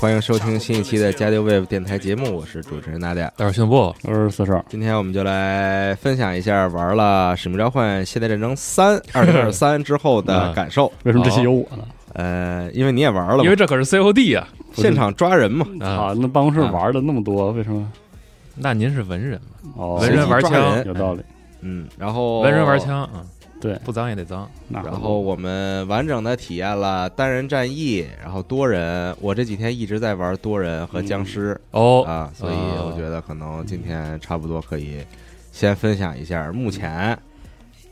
欢迎收听新一期的加丢 Wave 电台节目，我是主持人大家。大家信不？我是四少，今天我们就来分享一下玩了《使命召唤：现代战争三》二零二三之后的感受。为什么这期有我呢？呃，因为你也玩了，因为这可是 COD 啊！现场抓人嘛，啊，啊，那办公室玩的那么多，为什么？那您是文人嘛？哦，文人玩枪，有道理。嗯，然后文人玩，枪啊，对，不脏也得脏。然后我们完整的体验了单人战役，然后多人。我这几天一直在玩多人和僵尸、哦，啊，所以哦我觉得可能今天差不多可以先分享一下目前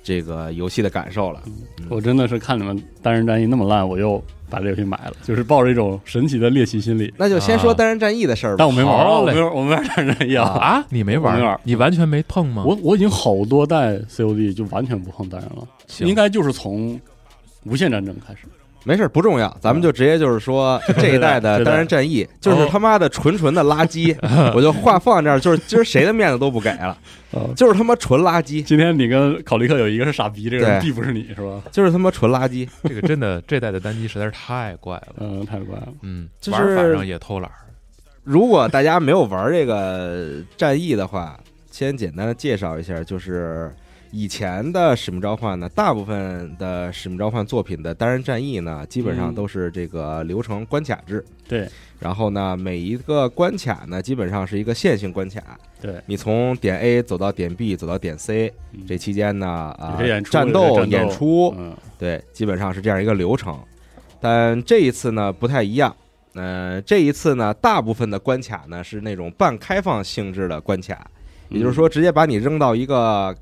这个游戏的感受了。我真的是看你们单人战役那么烂，我又把这游戏买了，就是抱着一种神奇的猎奇心理。那就先说啊单人战役的事儿吧。但我没玩儿，我没玩，我没玩单人战役啊。啊，你没玩我没玩你完全没碰吗？我我已经好多代 COD 就完全不碰单人了，应该就是从无限战争开始。没事儿，不重要，咱们就直接就是说 这一代的单人战役就是他妈的纯纯的垃圾，我就话放这儿，就是今儿谁的面子都不给了，啊，就是他妈纯垃圾，今天你跟考利克有一个是傻逼，这个人必不是你是吧？就是他妈纯垃圾。这个真的这代的单机实在是太怪了。嗯，太怪了。嗯，就是玩法上也偷懒儿。如果大家没有玩这个战役的话，先简单的介绍一下，就是以前的《使命召唤》呢，大部分的《使命召唤》作品的单人战役呢，基本上嗯都是这个流程关卡制。对然后呢，每一个关卡呢，基本上是一个线性关卡。对，你从点 A 走到点 B，走到点 C，嗯这期间呢，啊战斗演出，嗯对，基本上是这样一个流程。但这一次呢，不太一样。嗯，这一次呢，大部分的关卡呢是那种半开放性质的关卡，也就是说，直接把你扔到一个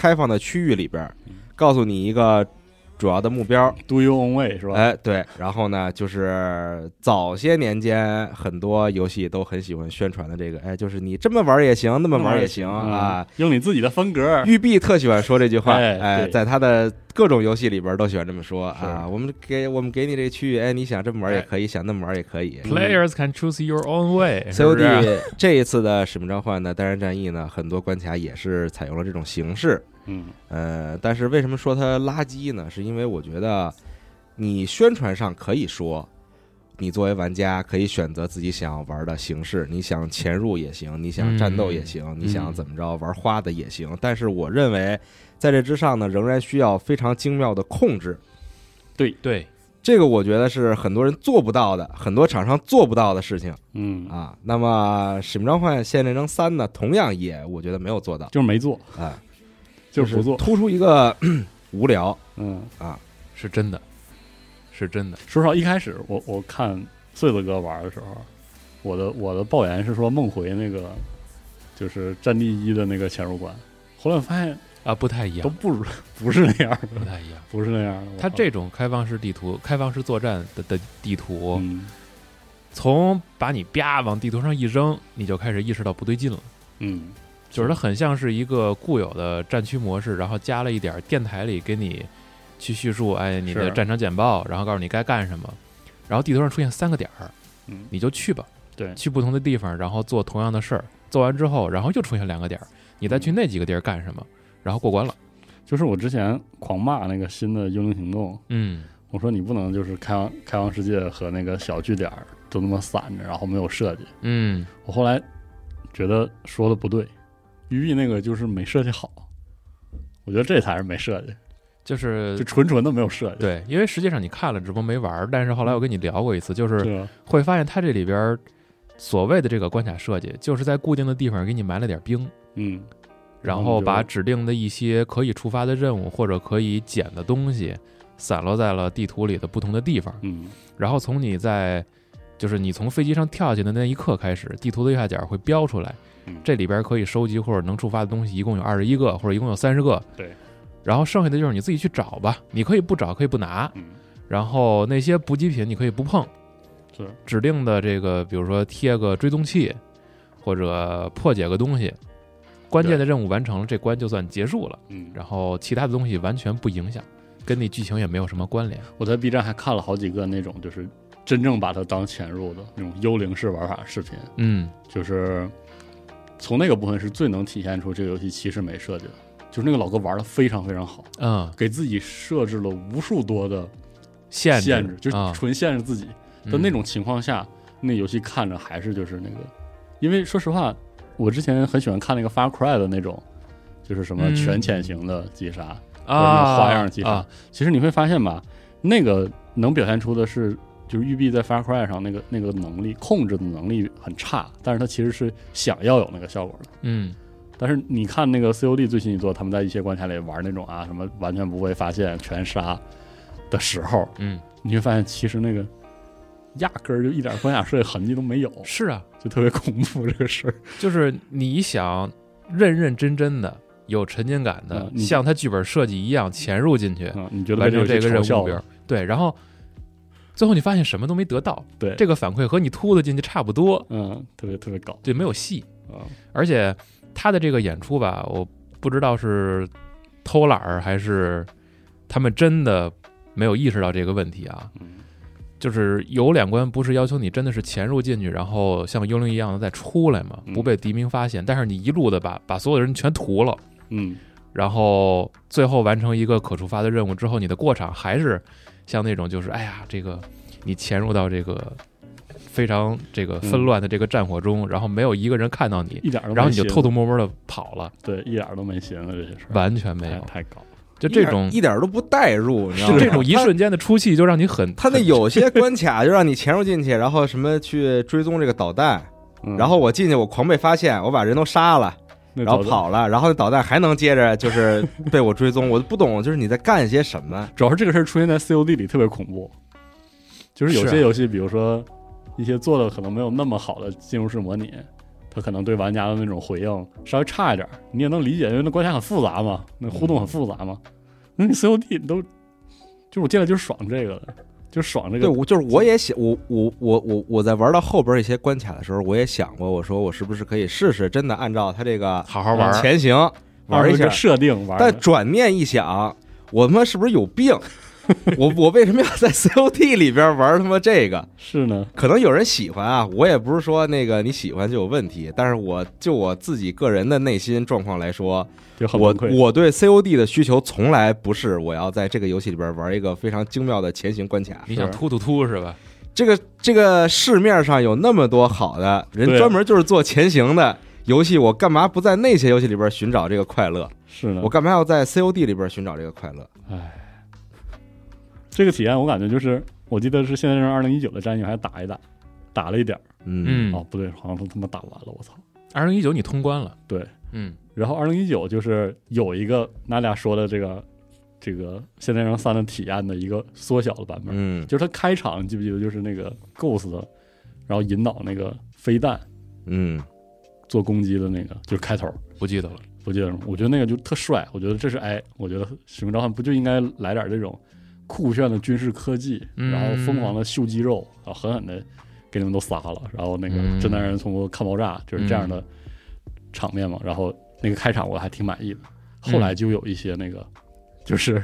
开放的区域里边告诉你一个主要的目标。，Do you own way 是吧？哎，对，然后呢，就是早些年间很多游戏都很喜欢宣传的这个，哎，就是你这么玩也行，那么玩也行啊。，嗯用你自己的风格。玉碧特喜欢说这句话，哎哎，在他的各种游戏里边都喜欢这么说啊。我们给我们给你这个区域，哎，你想这么玩也可以，想那么玩也可以。Players can choose your own way。COD 这一次的《使命召唤》的单人战役呢，很多关卡也是采用了这种形式。嗯呃，但是为什么说它垃圾呢？是因为我觉得你宣传上可以说，你作为玩家可以选择自己想要玩的形式，你想潜入也行，你想战斗也行，你想怎么着玩花的也行。但是我认为，在这之上呢，仍然需要非常精妙的控制。对对，这个我觉得是很多人做不到的，很多厂商做不到的事情嗯，啊。那么《使命召唤：现代战争三》呢，同样也我觉得没有做到，就是没做，啊，就是不做。突出一个 无聊。嗯，啊是真的，是真的。说实话，一开始我我看穗子哥玩的时候，我的我的抱怨是说梦回那个就是战地一的那个潜入关，后来我发现啊，不太一样，都不如 不是那样的，不太一样。不是那样的。它这种开放式地图、开放式作战的的地图，嗯从把你啪往地图上一扔，你就开始意识到不对劲了。嗯，就是它很像是一个固有的战区模式，然后加了一点电台里给你去叙述，哎，你的战场简报，然后告诉你该干什么。然后地图上出现三个点儿，嗯你就去吧，对去不同的地方，然后做同样的事儿。做完之后，然后又出现两个点儿，你再去那几个地儿干什么，然后过关了。就是我之前狂骂那个新的幽灵行动，嗯，我说你不能就是开放开放世界和那个小据点儿都那么散着，然后没有设计。嗯，我后来觉得说的不对，育碧那个就是没设计好，我觉得这才是没设计，就是就纯纯的没有设计。对，因为实际上你看了直播没玩儿，但是后来我跟你聊过一次，就是？会发现它这里边儿所谓的这个关卡设计，就是在固定的地方给你埋了点兵，嗯，然后把指定的一些可以触发的任务或者可以捡的东西散落在了地图里的不同的地方。嗯然后从你在就是你从飞机上跳下去的那一刻开始，地图的右下角会标出来嗯，这里边可以收集或者能触发的东西一共有二十一个，或者一共有三十个。对。然后剩下的就是你自己去找吧，你可以不找，可以不拿。嗯，然后那些补给品你可以不碰，是指定的这个，比如说贴个追踪器，或者破解个东西，关键的任务完成了，这关就算结束了。嗯，然后其他的东西完全不影响，跟你剧情也没有什么关联。我在 B 站还看了好几个那种就是真正把它当潜入的那种幽灵式玩法视频，嗯就是从那个部分是最能体现出这个游戏其实没设计的，就是那个老哥玩的非常非常好，嗯，给自己设置了无数多的限限制，就是啊。纯限制自己。的那种情况下，那游戏看着还是就是那个，因为说实话，我之前很喜欢看那个 Far Cry 的那种，就是什么嗯。全潜行的击杀，或者啊花样击杀。啊。其实你会发现吧，那个能表现出的是，就是育碧在 Far Cry 上那个那个能力控制的能力很差，但是他其实是想要有那个效果的。嗯但是你看那个 COD 最新一作，他们在一些关卡里玩那种啊什么完全不会发现全杀的时候，嗯，你会发现其实那个压根儿就一点关卡设计痕迹都没有，是啊，就特别恐怖这个事儿。就是你想认认真真的有沉浸感的嗯，像他剧本设计一样潜入进去，嗯，你觉得完成这个任务对，然后最后你发现什么都没得到，对。这个反馈和你突的进去差不多，嗯，特别特别搞。对，没有戏，啊，而且他的这个演出吧，我不知道是偷懒儿还是他们真的没有意识到这个问题啊。嗯。就是有两关不是要求你真的是潜入进去，然后像幽灵一样的再出来嘛，嗯。不被敌兵发现。但是你一路的把把所有的人全屠了，嗯。然后最后完成一个可触发的任务之后，你的过场还是像那种就是哎呀，这个你潜入到这个非常这个纷乱的这个战火中，然后没有一个人看到你，一点都没然后你就偷偷摸摸的跑了，对，一点都没寻思这些事儿，完全没有。太太搞。就这种一点都不带入，你知道吗？就这种一瞬间的出戏，就让你很他那有些关卡就让你潜入进去，然后什么去追踪这个导弹，嗯然后我进去我狂被发现，我把人都杀了，然后跑了，然后那导弹还能接着就是被我追踪，我就不懂就是你在干些什么。主要是这个事儿出现在 COD 里特别恐怖，就是有些游戏，比如说一些做的可能没有那么好的进入式模拟，它可能对玩家的那种回应稍微差一点儿，你也能理解，因为那关卡很复杂嘛，那互动很复杂嘛。那你 COD 你都，就是我进来就是爽这个的，就爽这个对，我就是我也想，我我我我我在玩到后边一些关卡的时候，我也想过，我说我是不是可以试试真的按照他这个好好玩。前行玩一下？设定玩，但转念一想，我他妈是不是有病？我我为什么要在 COD 里边玩他妈这个？是呢，可能有人喜欢啊，我也不是说那个你喜欢就有问题，但是我就我自己个人的内心状况来说，我。我对 COD 的需求从来不是我要在这个游戏里边玩一个非常精妙的前行关卡。你想突突突是吧？这个这个市面上有那么多好的人，专门就是做前行的游戏，我干嘛不在那些游戏里边寻找这个快乐？是呢，我干嘛要在 COD 里边寻找这个快乐？唉，这个体验我感觉就是，我记得是现在是二零一九的战役还打一打，打了一点儿。嗯嗯哦，不对，好像都他妈打完了，我操！二零一九你通关了，对，嗯然后二零一九就是有一个那俩说的这个这个现代人三的体验的一个缩小的版本，嗯就是他开场你记不记得就是那个 Ghost，然后引导那个飞弹嗯做攻击的那个，就是开头。不记得了。不记得了，我觉得那个就特帅，我觉得这是哎，我觉得《使命召唤》不就应该来点这种酷炫的军事科技，嗯。然后疯狂的秀肌肉，然后狠狠的给你们都撒了，然后那个嗯。真男人通过看爆炸，就是这样的场面嘛。然后那个开场我还挺满意的，后来就有一些那个，就是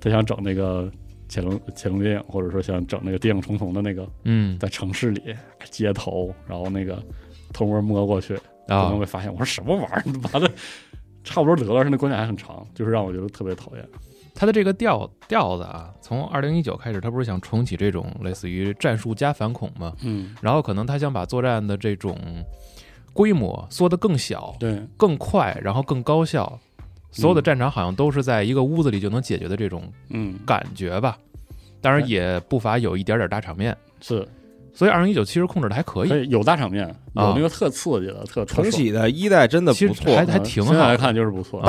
他想整那个潜龙潜龙电影，或者说想整那个电影重重的那个，嗯。在城市里街头，然后那个偷摸摸过去，可能啊会发现，我说什么玩意儿，妈的，差不多得了，而且那关卡还很长，就是让我觉得特别讨厌。他的这个调调子啊，从二零一九开始，他不是想重启这种类似于战术加反恐吗？嗯，然后可能他想把作战的这种规模缩得更小、对，更快，然后更高效。所有的战场好像都是在一个屋子里就能解决的这种嗯，感觉吧。当然也不乏有一点点大场面，是所以二零一九其实控制的还可以。可以有大场面，有啊那个特刺激的，特重启的一代真的不错，还还挺好现在来看就是不错。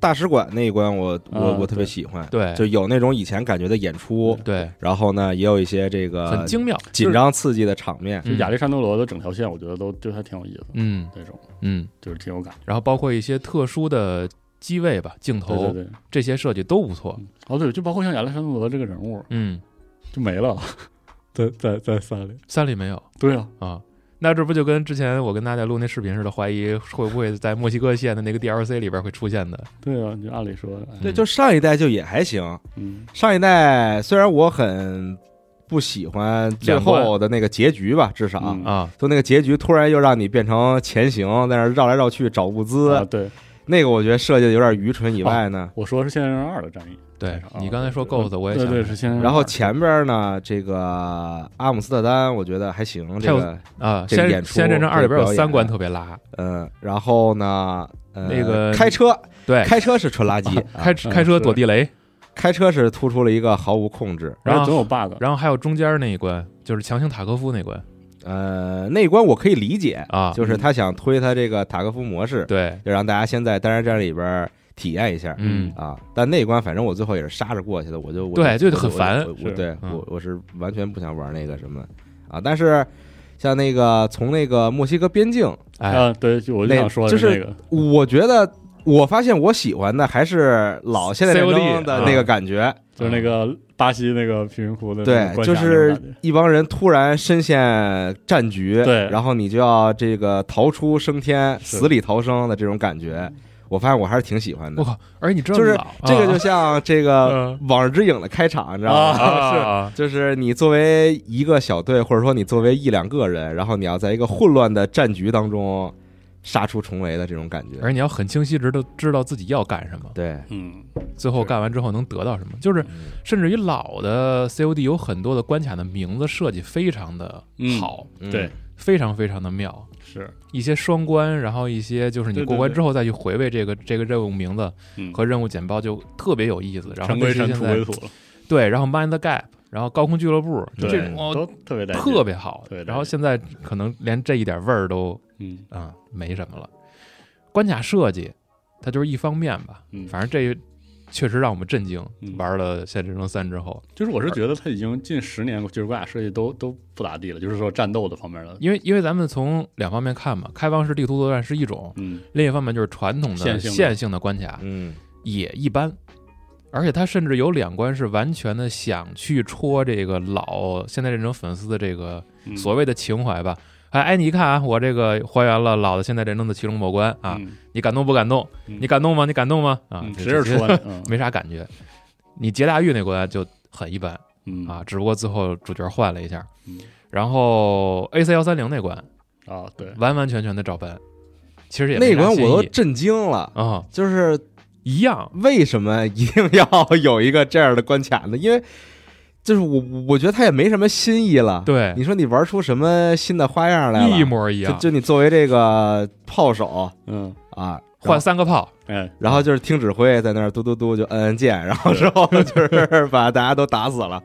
大使馆那一关我我啊我特别喜欢，对就有那种以前感觉的演出，对，然后呢也有一些这个很精妙。紧张刺激的场面。就亚历山德罗的整条线，我觉得都对他挺有意思的，嗯那种嗯，就是挺有感觉。然后包括一些特殊的机位吧、镜头对对对，这些设计都不错。哦对，就包括像亚历山德罗这个人物嗯，就没了，在在在三里。三里没有对啊，啊。那这不就跟之前我跟大家录那视频似的，怀疑会不会在墨西哥线的那个 DLC 里边会出现的？对啊，就按理说，哎对，就上一代就也还行。嗯上一代虽然我很不喜欢最后的那个结局吧，至少嗯啊，就那个结局突然又让你变成前行，在那绕来绕去找物资，啊，对，那个我觉得设计的有点愚蠢以外呢。我说是《现代战争二》的战役，对啊你刚才说对 Ghost，我也对对想起来是现代战争二然后前边呢，这个阿姆斯特丹我觉得还行，这还有个啊，先这个演出先战争二里边有三关特别拉，嗯，然后呢，呃，那个开车对，开车是纯垃圾，开啊开车躲地雷，开车是突出了一个毫无控制。然后总有 bug，然后还有中间那一关，就是强行塔科夫那关呃，那一关我可以理解，啊，就是他想推他这个塔科夫模式，对，就让大家先在单人战里边体验一下。嗯啊，但那一关反正我最后也是杀着过去的，我就我对就很烦我我对嗯我我是完全不想玩那个什么啊，但是像那个从那个墨西哥边境，哎，啊，对，就我就那想说就是，我觉得我发现我喜欢的还是老现代战争的那个感觉，就是那个巴西那个贫民窟的对，就是一帮人突然深陷战局，对。然后你就要这个逃出升天，死里逃生的这种感觉，我发现我还是挺喜欢的。我。靠，而且你知道就是这个就啊像这个嗯《往日之影》的开场，你知道吗？是就是你作为一个小队，或者说你作为一两个人，然后你要在一个混乱的战局当中杀出重围的这种感觉。而且你要很清晰知道知道自己要干什么，对，嗯，最后干完之后能得到什么，就是嗯甚至于老的 COD 有很多的关卡的名字设计非常的好，嗯。对，非常非常的妙。是，一些双关，然后一些就是你过关之后再去回味这个这个任务名字嗯，和任务简报就特别有意思。然后尘归尘，这些现在土归土了，对，然后 Mind the Gap，然后高空俱乐部，就这种哦都特别特别好。对然后现在可能连这一点味儿都嗯啊、没什么了。关卡设计它就是一方面吧，嗯，反正这确实让我们震惊。嗯玩了《现实生三》之后，就是我是觉得它已经近十年就是关卡设计都都不咋地了，就是说战斗的方面的，因为因为咱们从两方面看嘛，开放式地图作战是一种，嗯另一方面就是传统的线性的关卡嗯也一般。而且它甚至有两关是完全的想去戳这个老现在这种粉丝的这个嗯所谓的情怀吧。哎哎，你看啊，我这个还原了老的现代战争的其中某关啊，嗯你感动不感动？嗯你感动吗？你感动吗？啊嗯，这直着说 没啥感觉。你劫大狱那关就很一般嗯啊，只不过最后主角换了一下嗯。然后 AC 幺三零那关啊，对，完完全全的照搬，其实也没那关啥新意我都震惊了，啊，就是一样。为什么一定要有一个这样的关卡呢？因为就是我我觉得他也没什么新意了。对你说你玩出什么新的花样来了？一模一样，就就你作为这个炮手嗯，啊，换三个炮，嗯，然后就是听指挥，在那儿嘟嘟嘟就摁摁键，然后之后就是 把大家都打死了。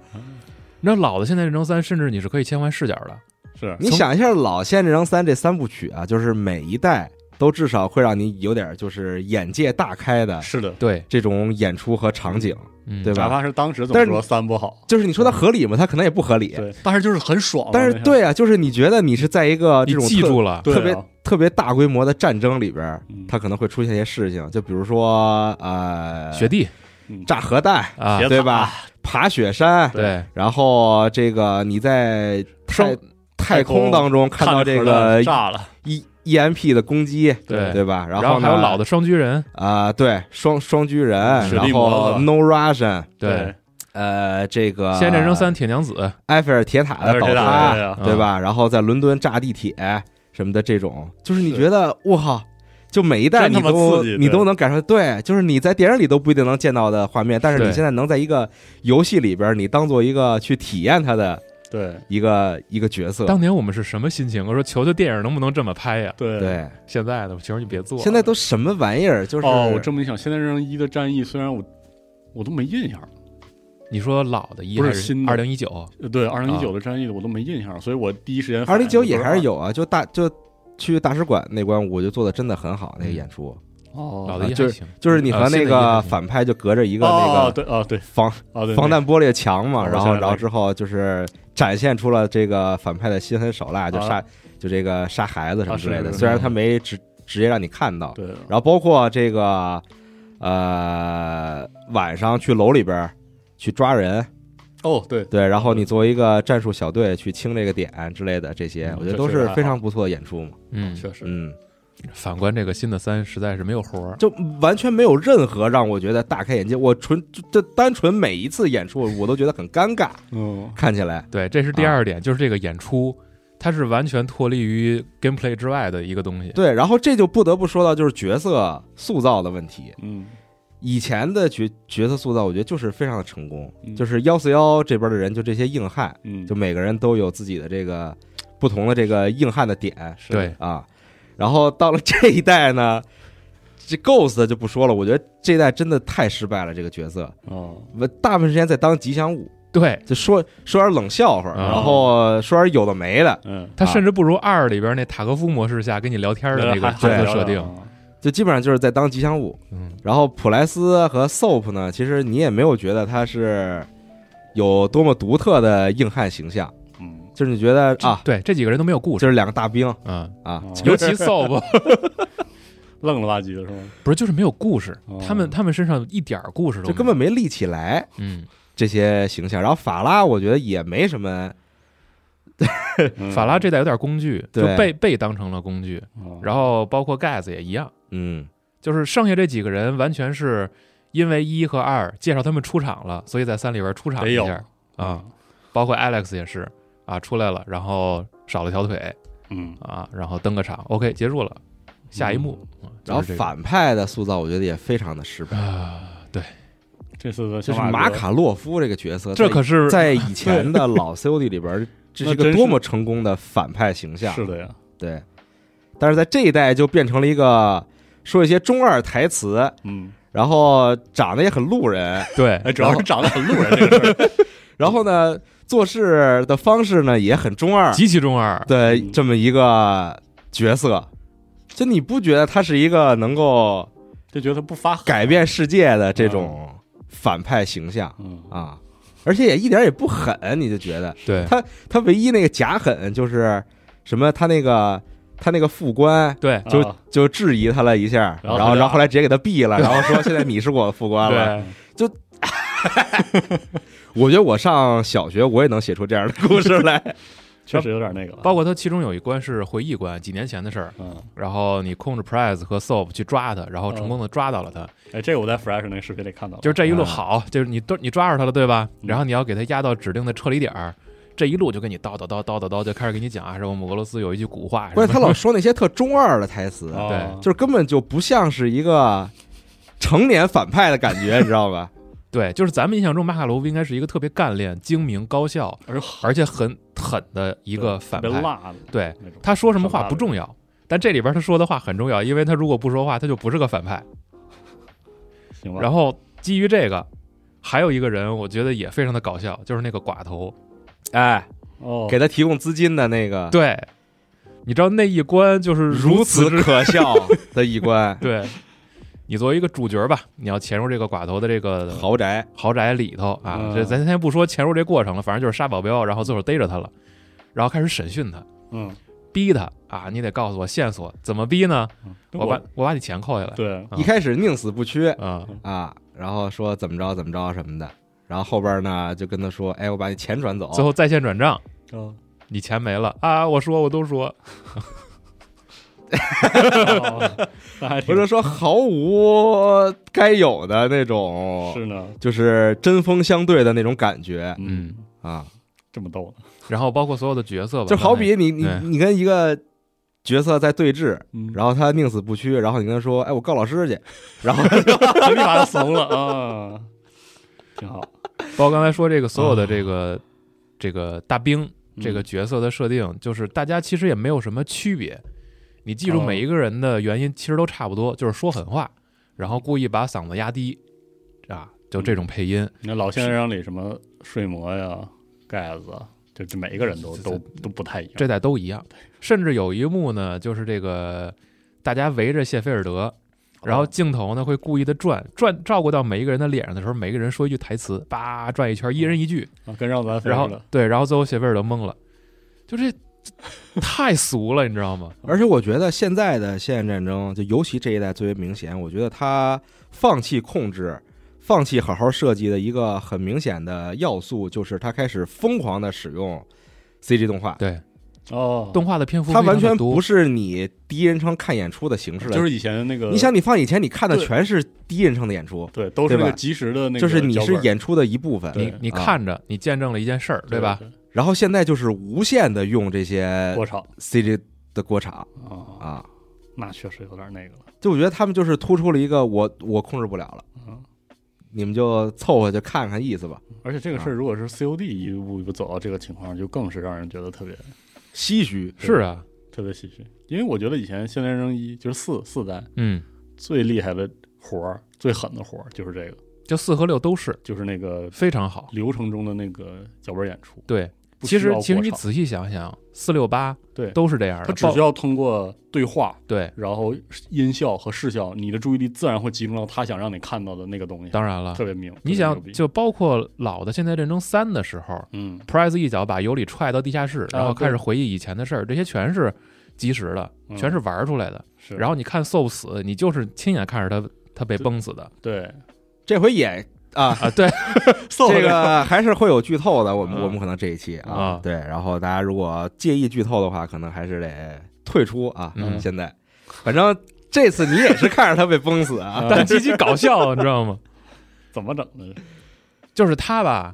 你知道老的《现代战争三》，甚至你是可以切换视角的。是，你想一下，老《现代战争三》这三部曲啊，就是每一代都至少会让你有点就是眼界大开的是的，对，这种演出和场景，嗯，对吧？哪怕是当时怎但是么说三不好，就是你说它合理吗？它可能也不合理。对，但是就是很爽但是对啊，就是你觉得你是在一个这你种特记住了，特别特别大规模的战争里边嗯，它可能会出现一些事情，就比如说呃，雪地。嗯。炸核弹，啊，对吧？爬雪山，对，然后这个你在太太空当中看到这个炸了，E EMP 的攻击，对。对吧？然然后还有老的双狙人，啊，对，双双狙人，然后 No Russian，对，呃，这个《现代战争三》铁娘子，埃菲尔铁塔的倒塌，对吧？然后在伦敦炸地铁什么的，这种。就是你觉得我靠，就每一代你都你都能感受，对，就是你在电影里都不一定能见到的画面，但是你现在能在一个游戏里边，你当做一个去体验它的对一个一个角色。当年我们是什么心情？我说求求电影能不能这么拍呀？对。对，现在的求求你别做了，现在都什么玩意儿？就是哦，我这么一想，现在这一的战役虽然我我都没印象，你说老的一还是不是新的二零一九？呃对，二零一啊九的战役我都没印象，所以我第一时间二零一九也还是有啊，就大就去大使馆那关，我就做的真的很好，那个嗯演出哦，老的一就是还行，就是你和那个反派就隔着一个哦那个对哦对。防哦对防弹玻璃墙嘛，哦然后然后之后就是展现出了这个反派的心狠手辣，就杀啊就这个杀孩子什么之类的。虽然他没直直接让你看到，对，然后包括这个呃晚上去楼里边去抓人，哦对。对，然后你作为一个战术小队去清这个点之类的，这些嗯我觉得都是非常不错的演出嘛。嗯，确实。嗯，反观这个新的三，实在是没有活儿。就完全没有任何让我觉得大开眼界。我纯这单纯每一次演出，我都觉得很尴尬，嗯看起来。对，这是第二点，就是这个演出，它是完全脱离于 gameplay 之外的一个东西。对，然后这就不得不说到就是角色塑造的问题。嗯以前的角角色塑造，我觉得就是非常的成功，嗯就是幺四幺这边的人，就这些硬汉，嗯，就每个人都有自己的这个不同的这个硬汉的点是对啊。然后到了这一代呢，这 Ghost 就不说了，我觉得这一代真的太失败了，这个角色，哦。我大部分时间在当吉祥物，对，就说说点冷笑话，啊然后说点有的没的，嗯，他甚至不如二里边那塔科夫模式下跟你聊天的那个角色设定。就基本上就是在当吉祥物。嗯，然后普莱斯和 Soap 呢，其实你也没有觉得他是有多么独特的硬汉形象，嗯就是你觉得啊，对，这几个人都没有故事。就是两个大兵。嗯，啊，哦。尤其 Soap 愣了吧唧的是吗？不是，就是没有故事。哦。他们他们身上一点故事都没有就根本没立起来嗯，这些形象。然后法拉，我觉得也没什么，嗯。法拉这代有点工具，就被被当成了工具。哦。然后包括盖子也一样，嗯，就是剩下这几个人完全是因为一和二介绍他们出场了，所以在三里边出场一下。啊。包括 Alex 也是啊，出来了，然后少了条腿嗯啊，然后登个场，OK 结束了，下一幕。啊然后就是这个反派的塑造，我觉得也非常的失败。啊，对，这次的就是马卡洛夫这个角色，这可是在以前的老 COD 里边，这是个多么成功的反派形象。是的呀，对，但是在这一代就变成了一个说一些中二台词，嗯，然后长得也很路人，对哎，主要是长得很路人这个事儿，然后呢做事的方式呢也很中二极其中二。嗯的这么一个角色。就你不觉得他是一个能够就觉得他不发改，变世界的这种反派形象嗯啊？而且也一点也不狠，你就觉得对他他唯一那个假狠就是什么？他那个他那个副官对就啊就质疑他了一下，然后然后后后来直接给他毙了，然后说现在你是我的副官了。对，我觉得我上小学我也能写出这样的故事来。确实有点那个了，包括他其中有一关是回忆关，几年前的事儿。嗯，然后你控制 Prize 和 Soap 去抓他，然后成功的抓到了他。哎，这个我在 Fresh 那个视频里看到了，就是这一路啊好，就是你都你抓着他了，对吧？嗯然后你要给他压到指定的撤离点儿，这一路就跟你叨叨叨叨叨叨，就开始给你讲啊，什么我们俄罗斯有一句古话，关键他老说那些特中二的台词，哦对就是根本就不像是一个成年反派的感觉，你知道吧？对，就是咱们印象中马卡罗夫应该是一个特别干练、精明、高效，而而且很狠的一个反派。辣对，他说什么话不重要，但这里边他说的话很重要，因为他如果不说话，他就不是个反派。行吧？然后基于这个，还有一个人，我觉得也非常的搞笑，就是那个寡头。哎，哦，给他提供资金的那个，对，你知道那一关就是如此之。可笑的一关 对，你作为一个主角吧，你要潜入这个寡头的这个豪宅，豪宅里头啊，嗯。这咱先不说潜入这过程了，反正就是杀保镖，然后最后逮着他了，然后开始审讯他，嗯，逼他啊，你得告诉我线索，怎么逼呢？嗯？我把我把你钱扣下来。对，啊。一开始宁死不屈啊，啊，然后说怎么着怎么着什么的，然后后边呢就跟他说，哎，我把你钱转走，最后在线转账，哦，你钱没了。啊！我说我都说，或者说毫无该有的那种，是呢，就是针锋相对的那种感觉。嗯，啊，这么逗呢，然后包括所有的角色吧，就好比你你你跟一个角色在对峙，嗯，然后他宁死不屈，然后你跟他说，哎，我告老师去，然后后立马就怂了啊，挺好，包括刚才说这个所有的这个这个大兵这个嗯。角色的设定，就是大家其实也没有什么区别。你记住哦。每一个人的原因其实都差不多，就是说狠话，然后故意把嗓子压低，啊，就这种配音。你看老先生里什么睡魔呀、盖子啊，就这每一个人都都都不太一样，这代都一样。甚至有一幕呢，就是这个大家围着谢菲尔德，然后镜头呢会故意的转转，照顾到每一个人的脸上的时候，每个人说一句台词，叭转一圈，一人一句，啊跟让咱然后，对，然后最后谢菲尔德懵了，就这 太俗了，你知道吗？而且我觉得现在的现代战争，就尤其这一代最为明显。我觉得他放弃控制、放弃好好设计的一个很明显的要素，就是他开始疯狂的使用 CG 动画。对，哦，动画的篇幅它完全不是你第一人称看演出的形式了。就是以前那个，你想，你放以前，你看的全是第一人称的演出，对，都是那个即时的那个就是你是演出的一部分。你你啊看着，你见证了一件事儿，对吧？？然后现在就是无限的用这些过场 CG 的过场啊，啊，那确实有点那个了。就我觉得他们就是突出了一个我我控制不了了，嗯，你们就凑合就看看意思吧。而且这个事啊。儿如果是 COD 一步一步走到这个情况，就更是让人觉得特别唏嘘。是啊，特别唏嘘。因为我觉得以前《现代战争一》就是四四代嗯，最厉害的活儿、最狠的活儿就是这个，就四和六都是。就是那个非常好。流程中的那个脚本演出。对，其实其实你仔细想想，四六八对都是这样的，包它只需要通过对话，对。然后音效和视效，你的注意力自然会集中到他想让你看到的那个东西。当然了特，别明，你想，就包括老的《现代战争三》的时候嗯，，Price 一脚把尤里踹到地下室，然后开始回忆以前的事儿，这些全是及时的，嗯全是玩出来的。是。然后你看 Soul 死，你就是亲眼看着他他被崩死的对，这回也啊，啊！对，这个 还是会有剧透的。我们嗯我们可能这一期啊啊，对，然后大家如果介意剧透的话，可能还是得退出啊。嗯现在，反正这次你也是看着他被崩死啊。但 极其搞笑，你知道吗？怎么整的？就是他吧，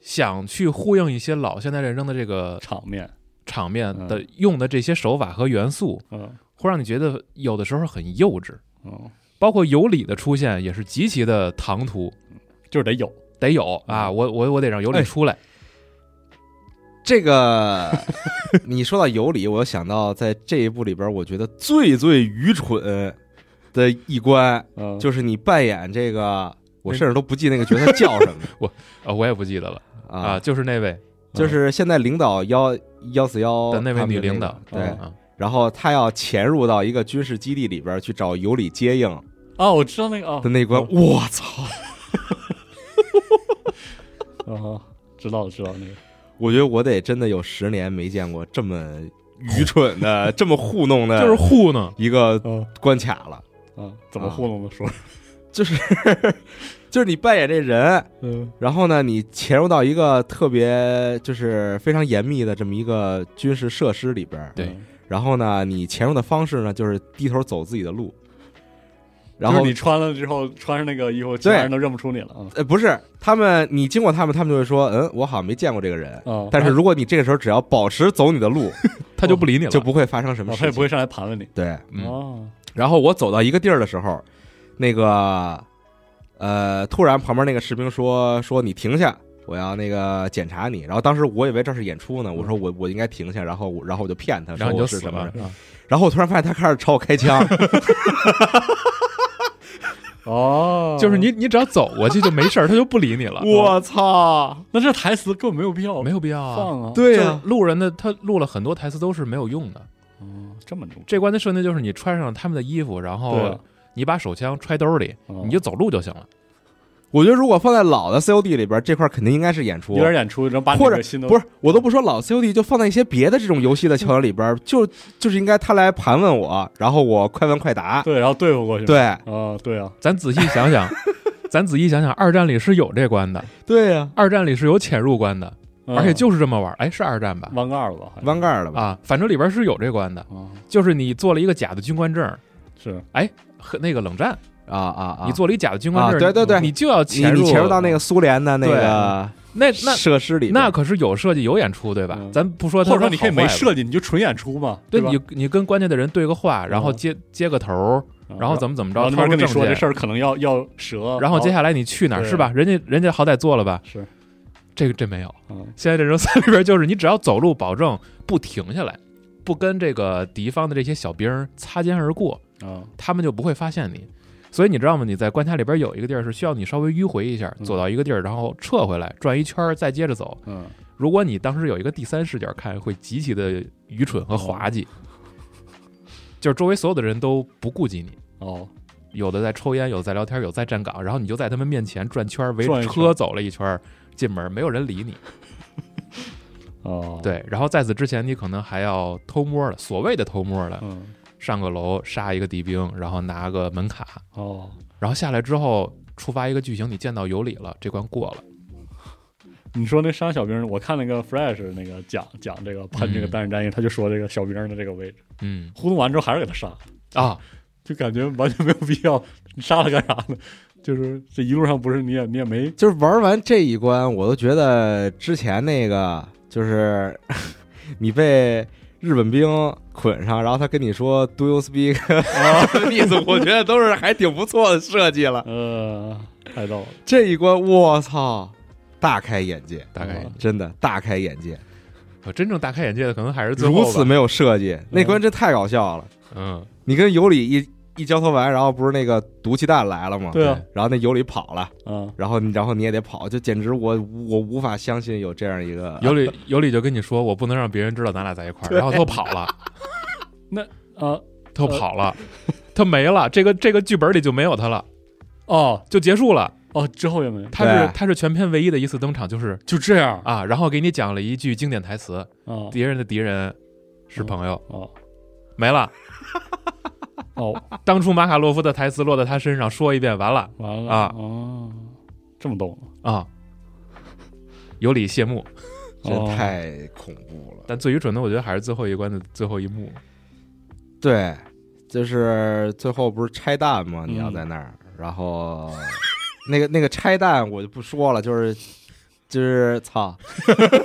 想去呼应一些老现代战争的这个场面，场面的用的这些手法和元素，嗯会让你觉得有的时候很幼稚。嗯，包括尤里的出现也是极其的唐突，就是得有，得有啊！我我我得让尤里哎。出来。这个 你说到有理，我又想到在这一部里边，我觉得最最愚蠢的一关，嗯，就是你扮演这个，我甚至都不记那个角色叫什么啊，我也不记得了。啊，啊，就是那位。就是现在领导幺幺四幺的那位女领导，那个对，啊，然后他要潜入到一个军事基地里边去找尤里接应啊，我知道那个啊的那一关，我操！啊，知道了知道那个，我觉得我得真的有十年没见过这么愚蠢的、这么糊弄的，就是糊弄。一个嗯关卡了。啊，怎么糊弄的说？就是就是你扮演这人，嗯然后呢，你潜入到一个特别就是非常严密的这么一个军事设施里边儿，对嗯然后呢，你潜入的方式呢就是低头走自己的路，然后就是你穿了之后，穿上那个衣服，其他人都认不出你了啊呃不是他们，你经过他们，他们就会说，嗯，我好像没见过这个人。啊！但是如果你这个时候只要保持走你的路，他就不理你了，就不会发生什么哦，事情。他也不会上来盘问你。对，嗯。哦，然后我走到一个地儿的时候，那个呃，突然旁边那个士兵说说你停下，我要那个检查你。然后当时我以为这是演出呢，我说我我应该停下，然后然后我就骗他，然后你说是什么然后我突然发现他开始朝我开枪，哦，就是你你只要走过去就没事儿，他就不理你了。我操！那这台词根本没有必要没有必要啊。放啊，对呀、路人的他录了很多台词都是没有用的。哦，这么重，这关的设定就是你穿上他们的衣服，然后啊你把手枪揣兜里，哦你就走路就行了。我觉得如果放在老的 COD 里边，这块肯定应该是演出。有。点演出，然后把你或者这个新的不是，我都不说老 COD，就放在一些别的这种游戏的桥段里边，就就是应该他来盘问我，然后我快问快答。对，然后对付过去，对。啊，对啊，咱仔细想想，咱仔细想想，二战里是有这关的，对呀，二战里是有潜入关的，嗯。而且就是这么玩儿。哎，是二战吧？弯盖儿吧，弯盖儿了吧？啊，反正里边是有这关的，啊，就是你做了一个假的军官证，是。和那个冷战，啊啊啊！你做了一假的军官证，啊对对对你就要潜入你潜入到那个苏联的那个那那设施里，那可是有设计有演出，对吧？嗯咱不说他或者说你可以没设计，你就纯演出嘛，吧？对你你跟关键的人对个话，然后嗯接接个头然后怎么怎么着，然后那边跟你说这事儿可能要要折，然后接下来你去哪儿是吧？人家人家好歹做了吧？是这个这没有。嗯现在这种赛里边就是你只要走路，保证不停下来，不跟这个敌方的这些小兵擦肩而过，啊他们就不会发现你。所以你知道吗？你在关卡里边有一个地儿是需要你稍微迂回一下，嗯。走到一个地儿，然后撤回来，转一圈儿再接着走。嗯。如果你当时有一个第三视角看，会极其的愚蠢和滑稽，就是周围所有的人都不顾及你。哦。有的在抽烟，有的在聊天，有的在站岗，然后你就在他们面前转圈儿，围着车走了一圈儿，进门没有人理你。哦。对，然后在此之前，你可能还要偷摸的，所谓的偷摸的，嗯上个楼杀一个敌兵，然后拿个门卡，哦。然后下来之后触发一个剧情，你见到尤里了，这关过了。你说那杀小兵，我看那个 Fresh 那个讲讲这个喷这个嗯单人战役，他就说这个小兵的这个位置，嗯。互动完之后还是给他杀，啊，就感觉完全没有必要，你杀他干啥呢？就是这一路上不是你也你也没就是玩完这一关，我都觉得之前那个就是 你被日本兵捆上，然后他跟你说 “Do you speak Japanese”，我觉得都是还挺不错的设计了。呃太逗了，这一关，我操，大开眼界，大开眼界。真的大开眼界，我真正大开眼界的可能还是如此没有设计，那关真太搞笑了。嗯。你跟尤里一一交头完，然后不是那个毒气弹来了吗？对啊，然后那尤里跑了，嗯。然后然后你也得跑，就简直我我无法相信有这样一个尤里尤里就跟你说，我不能让别人知道咱俩在一块儿，然后他就跑了，那啊他就跑了，他没了，这个这个剧本里就没有他了，哦。就结束了。哦，之后也没他是他是全片唯一的一次登场，就是就这样。啊，然后给你讲了一句经典台词：啊敌人的敌人是朋友，哦。没了。哦，当初马卡洛夫的台词落在他身上，说一遍完了完了啊哦，这么逗啊。有理谢幕，真哦太恐怖了。但最愚蠢的，我觉得还是最后一关的最后一幕。对，就是最后不是拆弹吗？你要嗯在那儿，然后 那个那个拆弹我就不说了，就是就是操，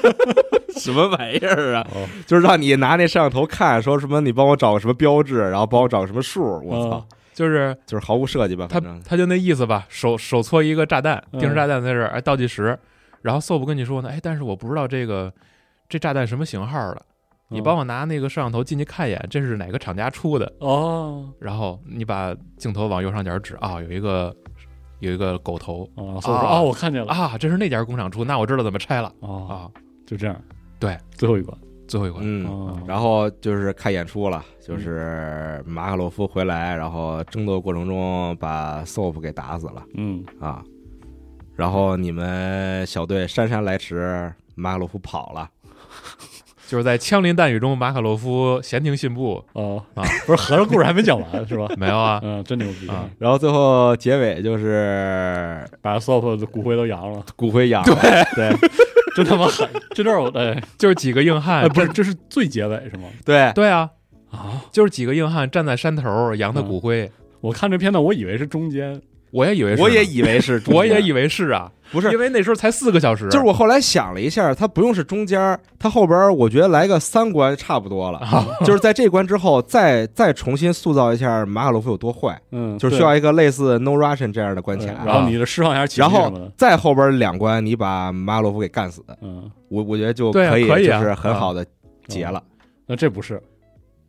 什么玩意儿啊？哦。就是让你拿那摄像头看，说什么你帮我找个什么标志，然后帮我找个什么数，我操，就是就是毫无设计吧，他他就那意思吧，手手搓一个炸弹，嗯定时炸弹在这儿，哎，倒计时，然后 SOP 跟你说呢，哎，但是我不知道这个这炸弹什么型号的，你帮我拿那个摄像头进去看一眼，这是哪个厂家出的？哦。然后你把镜头往右上角指啊，有一个有一个狗头。啊，哦，我看见了。啊，这是那家工厂出，那我知道怎么拆了。啊，啊。就这样，对，最后一关。最后一关，嗯。哦。然后就是看演出了，就是马卡洛夫回来，然后争斗过程中把 SOP 给打死了。嗯。啊。然后你们小队姗姗来迟，马卡洛夫跑了，就是在枪林弹雨中，马卡洛夫闲庭信步。哦。啊，不是合着故事还没讲完是吧？没有啊？嗯，真牛逼。啊！然后最后结尾就是把 SOP 的骨灰都扬了，骨灰扬了，对真他妈 狠！这段我哎就是几个硬汉哎，，不是，这是最结尾是吗？对对啊，啊，就是几个硬汉站在山头扬他骨灰，我看这片段，我以为是中间我也以为是，我也以为是，我也以为是啊，不是。因为那时候才四个小时，就是我后来想了一下，它不用是中间儿，它后边我觉得来个三关差不多了。就是在这关之后，再再重新塑造一下马卡洛夫有多坏，嗯，就是需要一个类似 No Russian 这样的关对卡，然后你的释放一下情然后再后边两关你把马卡洛夫给干死，嗯，我我觉得就可以，就是很好的结了。那这不是。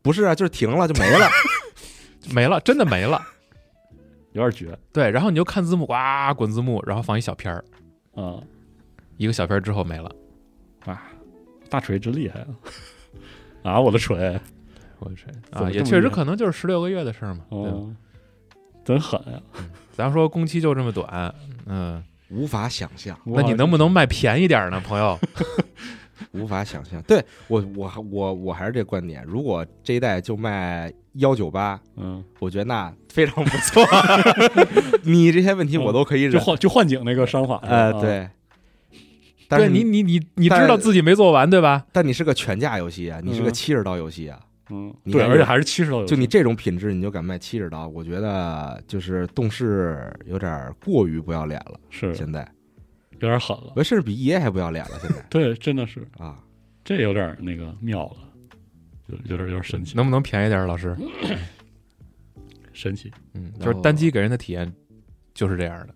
不是啊，就是停了就没了。没了，真的没了。有点绝对，然后你就看字幕，哇，滚字幕，然后放一小片儿，啊一个小片儿之后没了。哇！大锤真厉害啊！啊，我的锤，我的锤啊，也确实可能就是十六个月的事儿嘛。对吧，哦，真狠呀！咱说工期就这么短，嗯，无法想象，那你能不能卖便宜点儿呢，朋友？无法想象。对我，我我我还是这观点，如果这一代就卖幺九八，嗯，我觉得那非常不错。你这些问题我都可以忍。就幻就幻景那个商法，呃，啊，对。但是对你，你你你知道自己没做完对吧？但你是个全价游戏啊，你是个嗯七十刀游戏啊，嗯，对，你还有而且还是七十刀就你这种品质，你就敢卖七十刀，我觉得就是动视有点过于不要脸了。是现在，有点狠了我，甚至比 EA 还不要脸了。现在 对，真的是啊，这有点那个妙了，有有点有点神奇，能不能便宜点，老师？神奇，嗯，就是单机给人的体验就是这样的。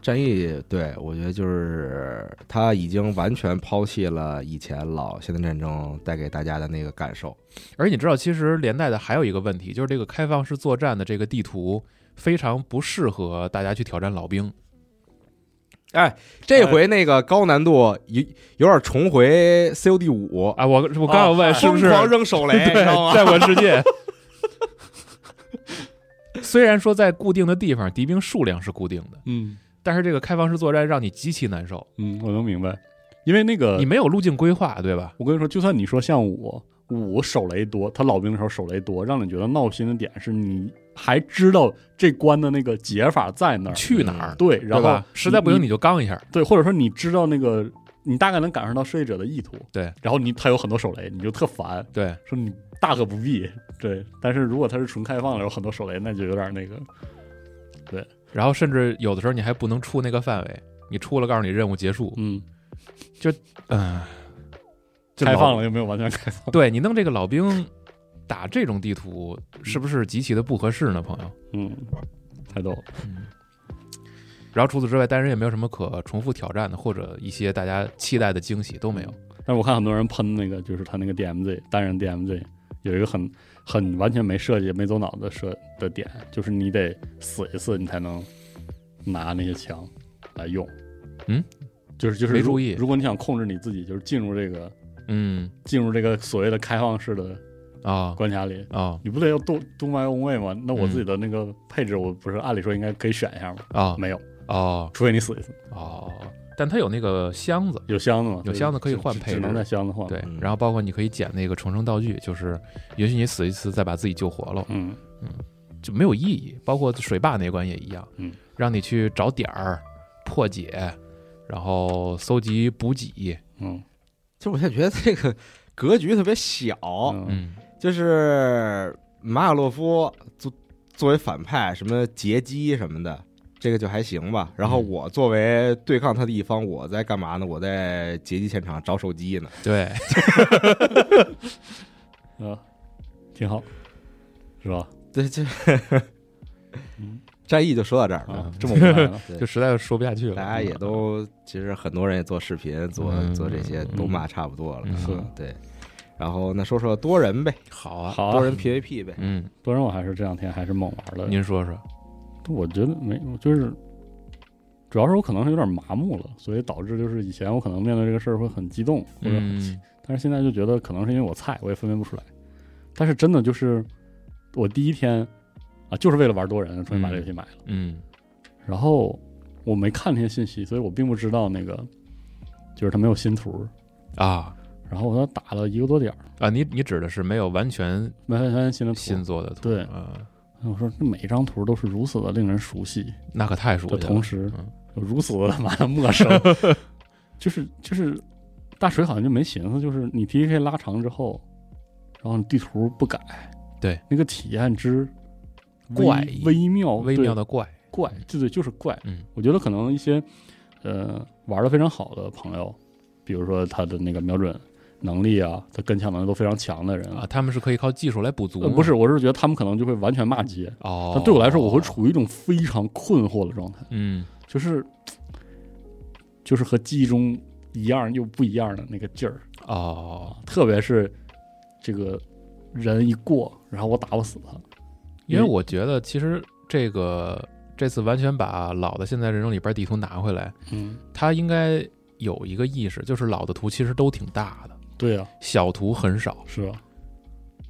战役对我觉得就是他已经完全抛弃了以前老现代战争带给大家的那个感受。而你知道，其实连带的还有一个问题，就是这个开放式作战的这个地图非常不适合大家去挑战老兵。这回那个高难度有有点重回 COD 五，啊，我我刚要问是不是疯狂扔手雷，你知对道吗？战国世界？虽然说在固定的地方敌兵数量是固定的，嗯但是这个开放式作战让你极其难受，嗯，我能明白，因为那个你没有路径规划，对吧？我跟你说，就算你说像我，五手雷多，他老兵的时候手雷多，让你觉得闹心的点是你还知道这关的那个解法在哪儿，去哪儿？对，然后？实在不行你你就刚一下，对，或者说你知道那个，你大概能感受到设计者的意图，对，然后你他有很多手雷，你就特烦，对，说你大可不必，对。但是如果它是纯开放的，有很多手雷，那就有点那个，对然后甚至有的时候你还不能出那个范围，你出了告诉你任务结束，嗯，就嗯，开放了又没有完全开放，对你弄这个老兵打这种地图，是不是极其的不合适呢，朋友？嗯，太逗了，然后除此之外，单人也没有什么可重复挑战的，或者一些大家期待的惊喜都没有。但是我看很多人喷那个，就是他那个 DMZ 单人 DMZ 有一个很很完全没设计、没走脑子设的点，就是你得死一次，你才能拿那些枪来用。嗯，就是就是没注意如果你想控制你自己，就是进入这个嗯进入这个所谓的开放式的啊关卡里，啊你不得要动动 my own way 吗？那我嗯自己的那个配置，我不是按理说应该可以选一下吗？啊没有，哦除非你死一次。哦，但它有那个箱子，有箱子吗？有箱子可以换配置只能在箱子换。对，嗯然后包括你可以捡那个重生道具，就是允许你死一次再把自己救活了，嗯嗯就没有意义。包括水坝那关也一样，嗯，让你去找点儿破解，然后搜集补给，嗯就我现在觉得这个格局特别小，就是马尔洛夫作作为反派，什么劫机什么的，这个就还行吧。然后嗯我作为对抗他的一方，我在干嘛呢？我在劫机现场找手机呢。对，啊，挺好，是吧？对，这嗯战役就说到这儿了。啊，这么无奈了。就实在是说不下去了。大家也都其实很多人也做视频，做嗯做这些嗯都骂差不多了。嗯是是对。然后那说说多人呗，好啊，多人 PVP 呗。嗯，多人我还是这两天还是猛玩的。您说说，我觉得没，就是主要是我可能是有点麻木了，所以导致就是以前我可能面对这个事儿会很激动，或者很嗯但是现在就觉得可能是因为我菜，我也分辨不出来。但是真的就是我第一天啊，就是为了玩多人，重新把这个游戏买了。嗯然后我没看那些信息，所以我并不知道那个就是它没有新图。啊然后我打了一个多点儿，啊，你你指的是没有完全没发现新的图。新做的图？对啊，我说这每一张图都是如此的令人熟悉那可太熟悉了。同时，嗯如此的他妈的陌生，就是就是大水好像就没寻思，就是你 T K 拉长之后，然后你地图不改，对那个体验之微怪异微妙微妙的怪，怪，对对，就是怪。嗯。我觉得可能一些呃玩的非常好的朋友，比如说他的那个瞄准能力啊，他跟抢能力都非常强的人啊，他们是可以靠技术来补足吗。呃，不是，我是觉得他们可能就会完全骂街。哦，但对我来说，我会处于一种非常困惑的状态，嗯。就是就是和记忆中一样又不一样的那个劲儿。哦，啊，特别是这个人一过，然后我打不死他，因为我觉得其实这个这次完全把老的现在人生里边地图拿回来，嗯，它应该有一个意识，就是老的图其实都挺大的，对呀、小图很少，是吧，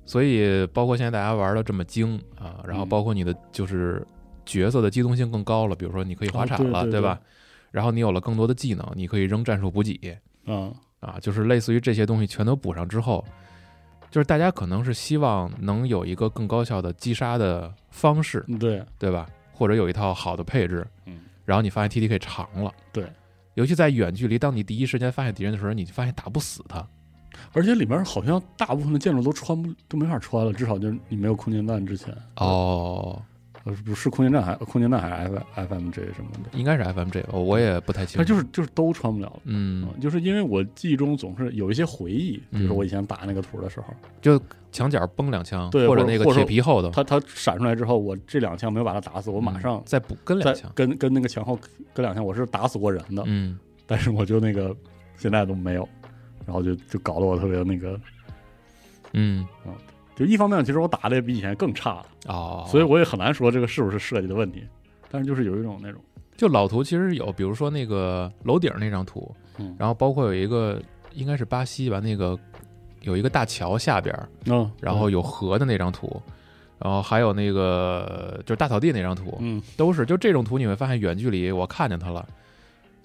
所以包括现在大家玩的这么精啊，然后嗯。包括你的就是角色的机动性更高了，比如说你可以滑哦铲了，对对吧？然后你有了更多的技能，你可以扔战术补给嗯啊，就是类似于这些东西全都补上之后，就是大家可能是希望能有一个更高效的击杀的方式，对，对吧？或者有一套好的配置，嗯，然后你发现 T D K 长了，对，尤其在远距离，当你第一时间发现敌人的时候，你就发现打不死他，而且里面好像大部分的建筑都穿不都没法穿了，至少就是你没有空间弹之前，哦，呃，不是空间站还空间站还是 F F M J 什么的，应该是 F M G，哦我也不太清楚，他就是就是都穿不了了。嗯，就是因为我记忆中总是有一些回忆，比如说嗯我以前打那个图的时候，就墙角崩两枪，对或者那个铁皮厚的，它它闪出来之后，我这两枪没有把它打死，我马上嗯再补跟两枪，跟跟那个墙后跟两枪，我是打死过人的，嗯。但是我就那个现在都没有，然后就就搞得我特别那个，嗯。嗯就一方面其实我打的也比以前更差了，哦，所以我也很难说这个是不是设计的问题，但是就是有一种那种，就老图其实有，比如说那个楼顶那张图，嗯，然后包括有一个应该是巴西吧，那个有一个大桥下边，嗯，然后有河的那张图，然后还有那个就是大草地那张图，嗯都是就这种图，你会发现远距离我看见它了，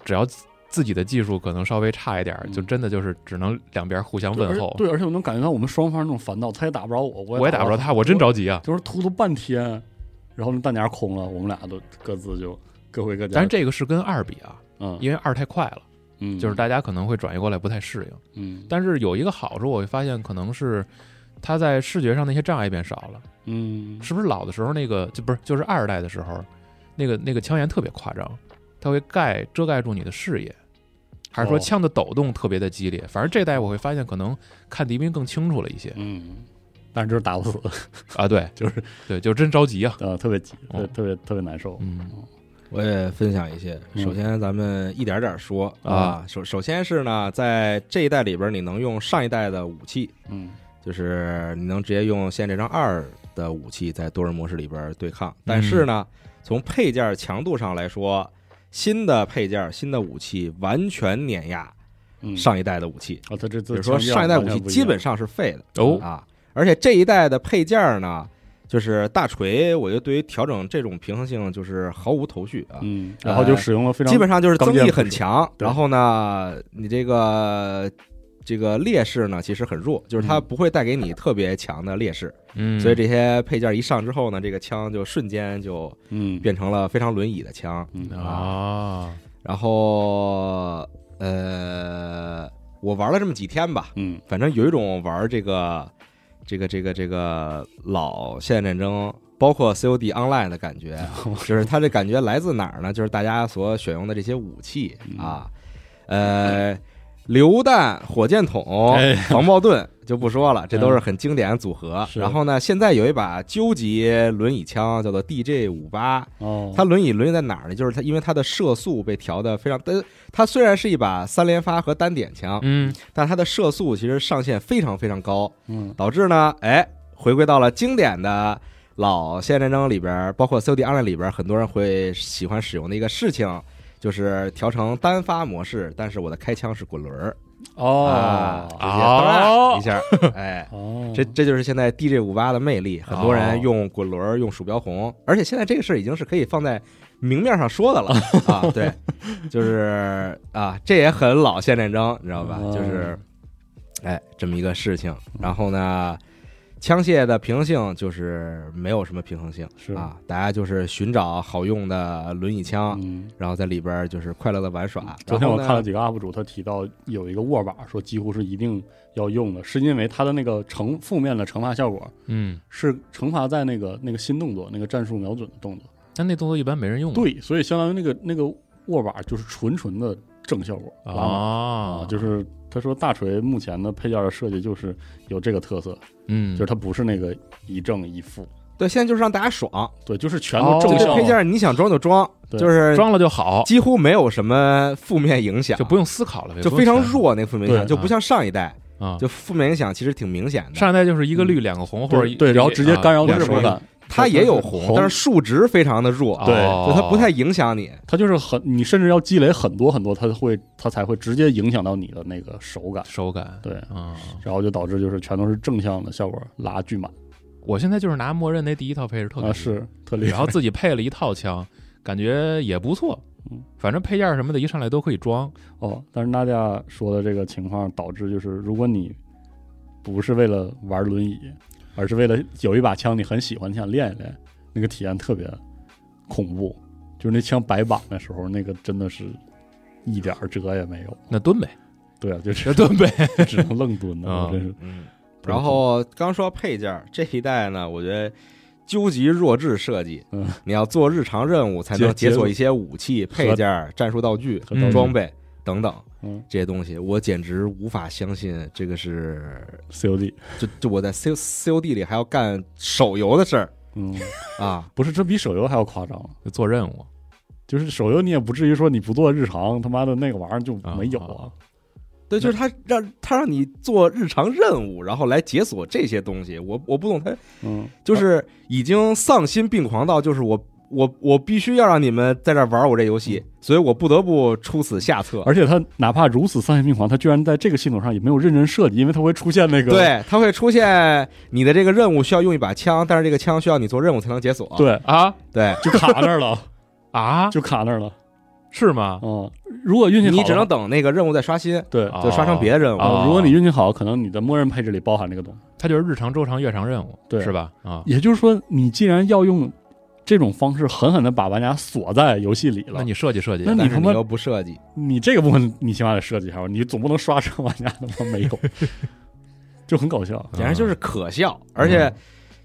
只要自己的技术可能稍微差一点就真的就是只能两边互相问候。而对，而且我能感觉到我们双方那种烦躁，他也打不着我，我也打不着他，我真着急啊！就是突突半天，然后那弹夹空了，我们俩都各自就各回各家。但是这个是跟二比啊，嗯，因为二太快了，嗯就是大家可能会转移过来不太适应。嗯但是有一个好处，我会发现可能是他在视觉上那些障碍变少了。嗯是不是老的时候那个就不是就是二代的时候，那个那个枪眼特别夸张，它会盖遮盖住你的视野，还是说哦枪的抖动特别的激烈？反正这代我会发现可能看敌兵更清楚了一些嗯，但是就是打不死，啊。对，就是对，就真着急啊。呃特别急，哦特特别特别难受。嗯我也分享一些。嗯首先，咱们一点点说啊啊。首首先是呢，在这一代里边，你能用上一代的武器，嗯就是你能直接用现在这张二的武器在多人模式里边对抗。但是呢，从配件强度上来说，新的配件、新的武器完全碾压嗯，上一代的武器，啊，他这就是说上一代武器基本上是废的哦啊。而且这一代的配件呢，就是大锤，我觉得对于调整这种平衡性就是毫无头绪啊。嗯，然后就使用了非常基本上就是增益很强，然后呢，你这个这个劣势呢其实很弱，就是它嗯不会带给你特别强的劣势，嗯，所以这些配件一上之后呢，这个枪就瞬间就嗯。变成了非常轮椅的枪。嗯。啊，然后呃，我玩了这么几天吧，嗯。反正有一种玩这个这个这个这个老现代战争。包括 COD Online 的感觉，就是它这感觉来自哪儿呢？就是大家所选用的这些武器嗯。啊，呃，榴弹、火箭筒哎、防爆盾就不说了，这都是很经典的组合。是。然后呢，现在有一把究极轮椅枪，叫做 DJ 五八，哦，它轮椅轮椅在哪儿呢？就是它因为它的射速被调的非常，呃，它虽然是一把三连发和单点枪，嗯。但它的射速其实上限非常非常高，嗯。导致呢，哎，回归到了经典的老现代战争里边，包括 COD Online 里边，很多人会喜欢使用的一个事情，就是调成单发模式，但是我的开枪是滚轮儿哦啊，直接哦当一下，哎。哦，这这就是现在 DJ 五八的魅力，很多人哦用滚轮儿、用鼠标红，而且现在这个事儿已经是可以放在明面上说的了 啊！对，就是啊，这也很老现战争，你知道吧？哦就是哎这么一个事情。然后呢，枪械的平衡性就是没有什么平衡性是啊，大家就是寻找好用的轮椅枪，嗯。然后在里边儿就是快乐的玩耍。昨天我看了几个 UP 主，他提到有一个握把，说几乎是一定要用的，是因为它的那个惩负面的惩罚效果嗯，是惩罚在那个那个新动作、那个战术瞄准的动作。但那动作一般没人用啊。对，所以相当于那个那个握把就是纯纯的正效果拉满啊，就是他说大锤目前的配件的设计就是有这个特色，嗯，就是它不是那个一正一负，对，现在就是让大家爽，对，就是全都正效。配件你想装就装，对就是 装了就好，几乎没有什么负面影响，就不用思考了，就非常弱那个负面影响，就不像上一代，啊。就负面影响其实挺明显的。上一代就是一个绿两个红，或者一对对，然后直接干扰你啊的手感，它也有红，但是数值非常的弱，对哦就它不太影响你。它就是很，你甚至要积累很多很多，它会它才会直接影响到你的那个手感，手感。对，啊，然后就导致就是全都是正向的效果，拉巨满我现在就是拿默认那第一套配置特别啊，低是特厉害。然后自己配了一套枪，感觉也不错嗯。反正配件什么的，一上来都可以装。哦，但是大家说的这个情况导致就是，如果你不是为了玩轮椅，而是为了有一把枪你很喜欢，你想练一练，那个体验特别恐怖。就是那枪摆板的时候，那个真的是一点辙也没有。那蹲呗，对啊，就 是那蹲呗。只能愣蹲的，啊真是。嗯，然后刚说配件这一代呢，我觉得究极弱智设计，嗯你要做日常任务才能解解锁一些武器、配件、战术道具、和嗯装备等等嗯。这些东西，我简直无法相信这个是，COD，就就我在 C C O D 里还要干手游的事儿。嗯，啊！不是，这比手游还要夸张。就做任务，就是手游你也不至于说你不做日常，他妈的那个玩意儿就没有啊。对，就是他让他让你做日常任务，然后来解锁这些东西，我我不懂他嗯，就是已经丧心病狂到，就是我我我必须要让你们在这玩我这游戏，所以我不得不出此下策。而且他哪怕如此丧心病狂，他居然在这个系统上也没有认真设计，因为他会出现那个对，它会出现你的这个任务需要用一把枪，但是这个枪需要你做任务才能解锁。对，啊对，就卡那儿了，啊，就卡那儿了。是吗？嗯，如果运气好，你只能等那个任务再刷新，对。啊就刷成别的任务。哦如果你运气好，可能你的默认配置里包含这个东西。它就是日常、周长、月长任务，对是吧？啊，也就是说，你既然要用这种方式狠狠的把玩家锁在游戏里了，那你设计设计，那你他妈但是你又不设计，你这个部分你起码得设计一下吧，你总不能刷成玩家他妈没有，就很搞笑。简直就是可笑。而且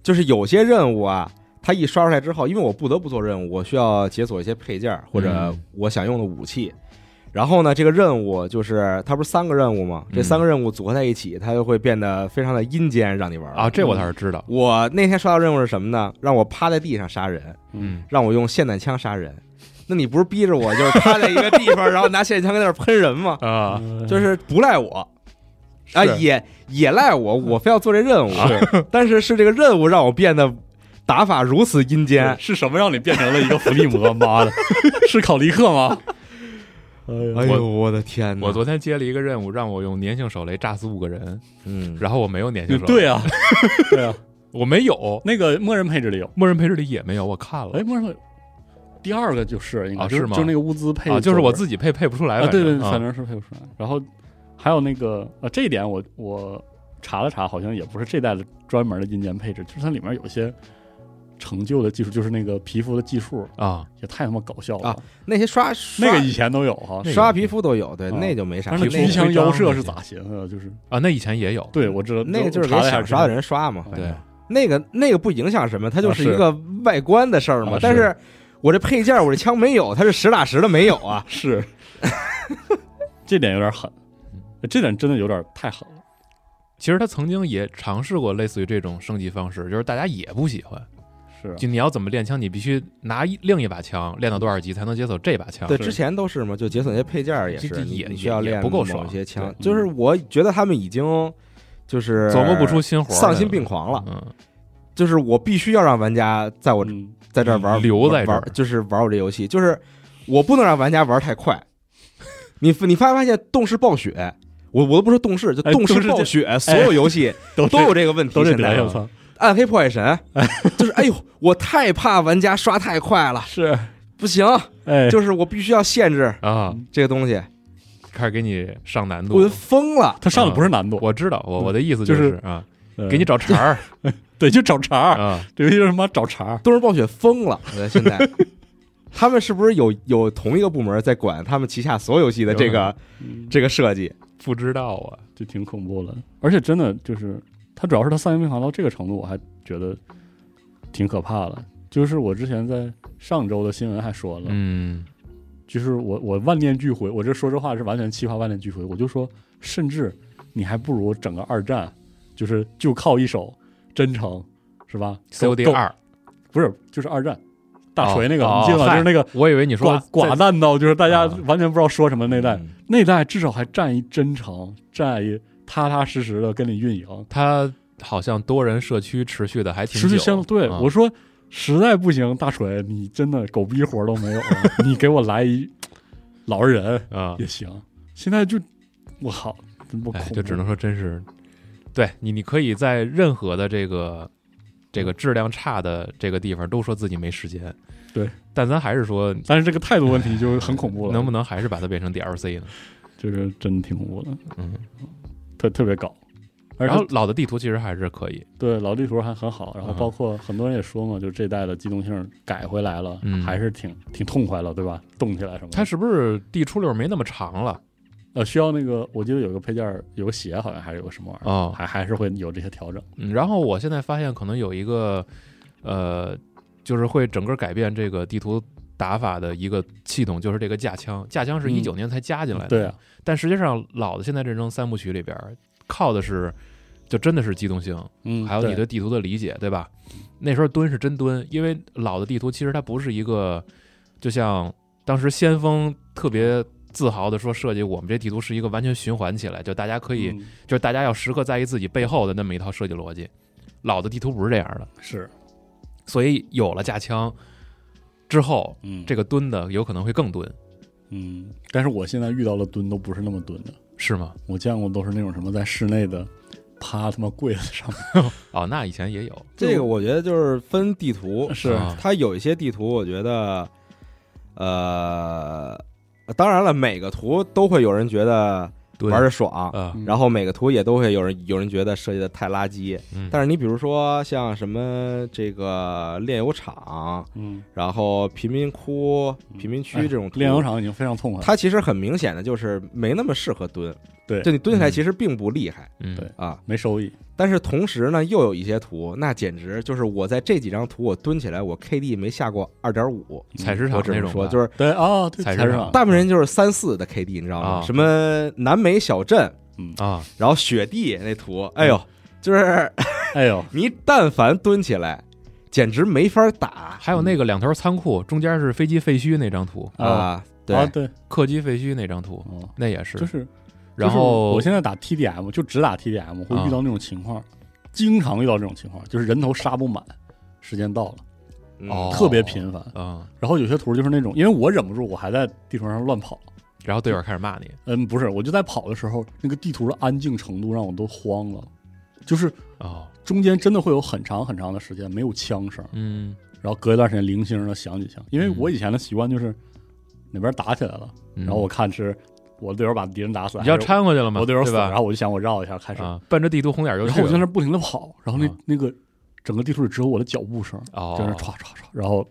就是有些任务啊，它一刷出来之后，因为我不得不做任务，我需要解锁一些配件或者嗯我想用的武器。然后呢，这个任务就是它不是三个任务吗？这嗯三个任务组合在一起，它就会变得非常的阴间，让你玩啊，。这我倒是知道。我那天刷到任务是什么呢？让我趴在地上杀人，嗯，让我用霰弹枪杀人。那你不是逼着我就是趴在一个地方，然后拿霰弹枪在那儿喷人吗？啊，嗯就是不赖我啊，也也赖我，我非要做这任务。是但是是这个任务让我变得打法如此阴间，是什么让你变成了一个伏地魔？妈的，是考利克吗？哎呦，我的天哪！我昨天接了一个任务，让我用粘性手雷炸死五个人，嗯，然后我没有粘性手雷，对啊，对啊，我没有，那个默认配置里有。默认配置里也没有，我看了。哎，默认配第二个就是应该啊吗就是就那个物资配啊，就是我自己配配不出来，对对，反正是配不出来。然后还有那个呃，这一点我我查了查，好像也不是这代的专门的硬件配置，就是它里面有一些成就的技术，就是那个皮肤的技术啊，也太他妈搞笑了啊。那些刷那个以前都有哈，刷皮肤都有，对，啊那就没啥。但是那机枪腰射是咋寻思的？就是啊，那以前也有，对我知道，那个就是给想刷的人刷嘛。对，那个那个不影响什么，它就是一个外观的事儿嘛。啊但是我这配件，我这枪没有，它是实打实的没有啊。是，这点有点狠，这点真的有点太狠了。其实他曾经也尝试过类似于这种升级方式，就是大家也不喜欢，是啊就你要怎么练枪，你必须拿一另一把枪练到多少级才能解锁这把枪，对，之前都是嘛，就解锁那些配件儿也是，也需要练不够爽一些枪。就是我觉得他们已经就是琢磨不出新活丧心病狂了。嗯，就是我必须要让玩家在我嗯在这儿玩，留在这儿玩，就是玩我这游戏，就是我不能让玩家玩太快。你你发没发现动视暴雪？我我都不说动视，就动视暴雪，所有游戏都都有这个问题。都这现在德行，我操，暗黑破坏神，就是哎呦，我太怕玩家刷太快了，是不行，哎，就是我必须要限制啊，这个东西，开始给你上难度我就。疯了。他上的不是难度，我知道，我我的意思就是是啊，呃给你找茬儿 对，就找茬儿，啊，这游戏就是他妈找茬儿。动视暴雪疯了，我觉得现在。他们是不是有有同一个部门在管他们旗下所有游戏的这个嗯这个设计？不知道啊，就挺恐怖的。而且真的就是，它主要是它丧心病狂到这个程度，我还觉得挺可怕的。就是我之前在上周的新闻还说了，嗯，就是我我万念俱灰，我这说这话是完全气话万念俱灰。我就说，甚至你还不如整个二战，就是就靠一手真诚，是吧 COD 够二，不是就是二战大锤那个，哦你记得吗？嗨就是那个我以为你说寡寡淡到就是大家啊完全不知道说什么那代，嗯那代至少还占一真诚，占一踏踏实实的跟你运营，他好像多人社区持续的还挺持续久相对。啊我说实在不行，大锤，你真的狗逼活都没有了，你给我来一老实人啊，也行。现在就我靠，就只能说真是，对你，你可以在任何的这个这个质量差的这个地方都说自己没时间，对，但咱还是说，但是这个态度问题就很恐怖了，能不能还是把它变成 DLC 呢？就是真的挺恐怖的，嗯，特特别搞。然后老的地图其实还是可以，对老地图还很好，然后嗯包括很多人也说嘛，就这代的机动性改回来了，嗯还是挺挺痛快了，对吧？动起来什么。它是不是地出溜没那么长了？呃，需要那个，我记得有个配件，有个鞋，好像还是有个什么玩意儿，哦还还是会有这些调整。嗯，然后我现在发现可能有一个，呃，就是会整个改变这个地图打法的一个系统，就是这个架枪。架枪是嗯一九年才加进来的，对啊，但实际上老的现代战争三部曲里边靠的是，就真的是机动性，嗯，还有你对地图的理解，对吧？那时候蹲是真蹲，因为老的地图其实它不是一个，就像当时先锋特别自豪的说设计我们这地图是一个完全循环起来，就大家可以，嗯就是大家要时刻在意自己背后的那么一套设计逻辑。老的地图不是这样的，是，所以有了架枪之后，嗯，这个蹲的有可能会更蹲，嗯，但是我现在遇到的蹲都不是那么蹲的，是吗？我见过都是那种什么在室内的，趴他妈柜子上。面，哦，那以前也有，这个我觉得就是分地图，是。啊。它有一些地图，我觉得，呃，当然了，每个图都会有人觉得对玩的爽，然后每个图也都会有人有人觉得设计的太垃圾。嗯。但是你比如说像什么这个炼油厂，嗯，然后贫民窟、贫民区这种图炼油，厂已经非常痛快了，它其实很明显的就是没那么适合蹲。对。就你蹲下来嗯。其实并不厉害。嗯。对。啊。没收益，但是同时呢，又有一些图，那简直就是我在这几张图我蹲起来，我 KD 没下过二点五，采石我只能说，场那种说就是对哦，对采石场。大部分人就是三四的 KD，你知道吗？啊。什么南美小镇，嗯。啊，然后雪地那图，哎呦，就是 哎呦，你但凡蹲起来，简直没法打。还有那个两头仓库，中间是飞机废墟那张图，哦啊！对，啊对，客机废墟那张图，哦，那也是。就是，然后就是我现在打 TDM 就只打 TDM 会啊遇到那种情况，经常遇到这种情况，就是人头杀不满，时间到了，特别频繁。嗯，然后有些图就是那种，因为我忍不住，我还在地图上乱跑。然后队友开始骂你，嗯，不是，我就在跑的时候，那个地图的安静程度让我都慌了，就是啊，中间真的会有很长很长的时间没有枪声，嗯，然后隔一段时间零星的响几枪。因为嗯我以前的习惯就是哪边打起来了，然然后我看是我队友把敌人打死，嗯你要掺和去了吗，我队友死？然后我就想我绕一下开始，啊，奔着地图红点就然。后我就在那不停的跑，然后那、啊那个整个地图里只有我的脚步声，哦，在那歘歘歘，然后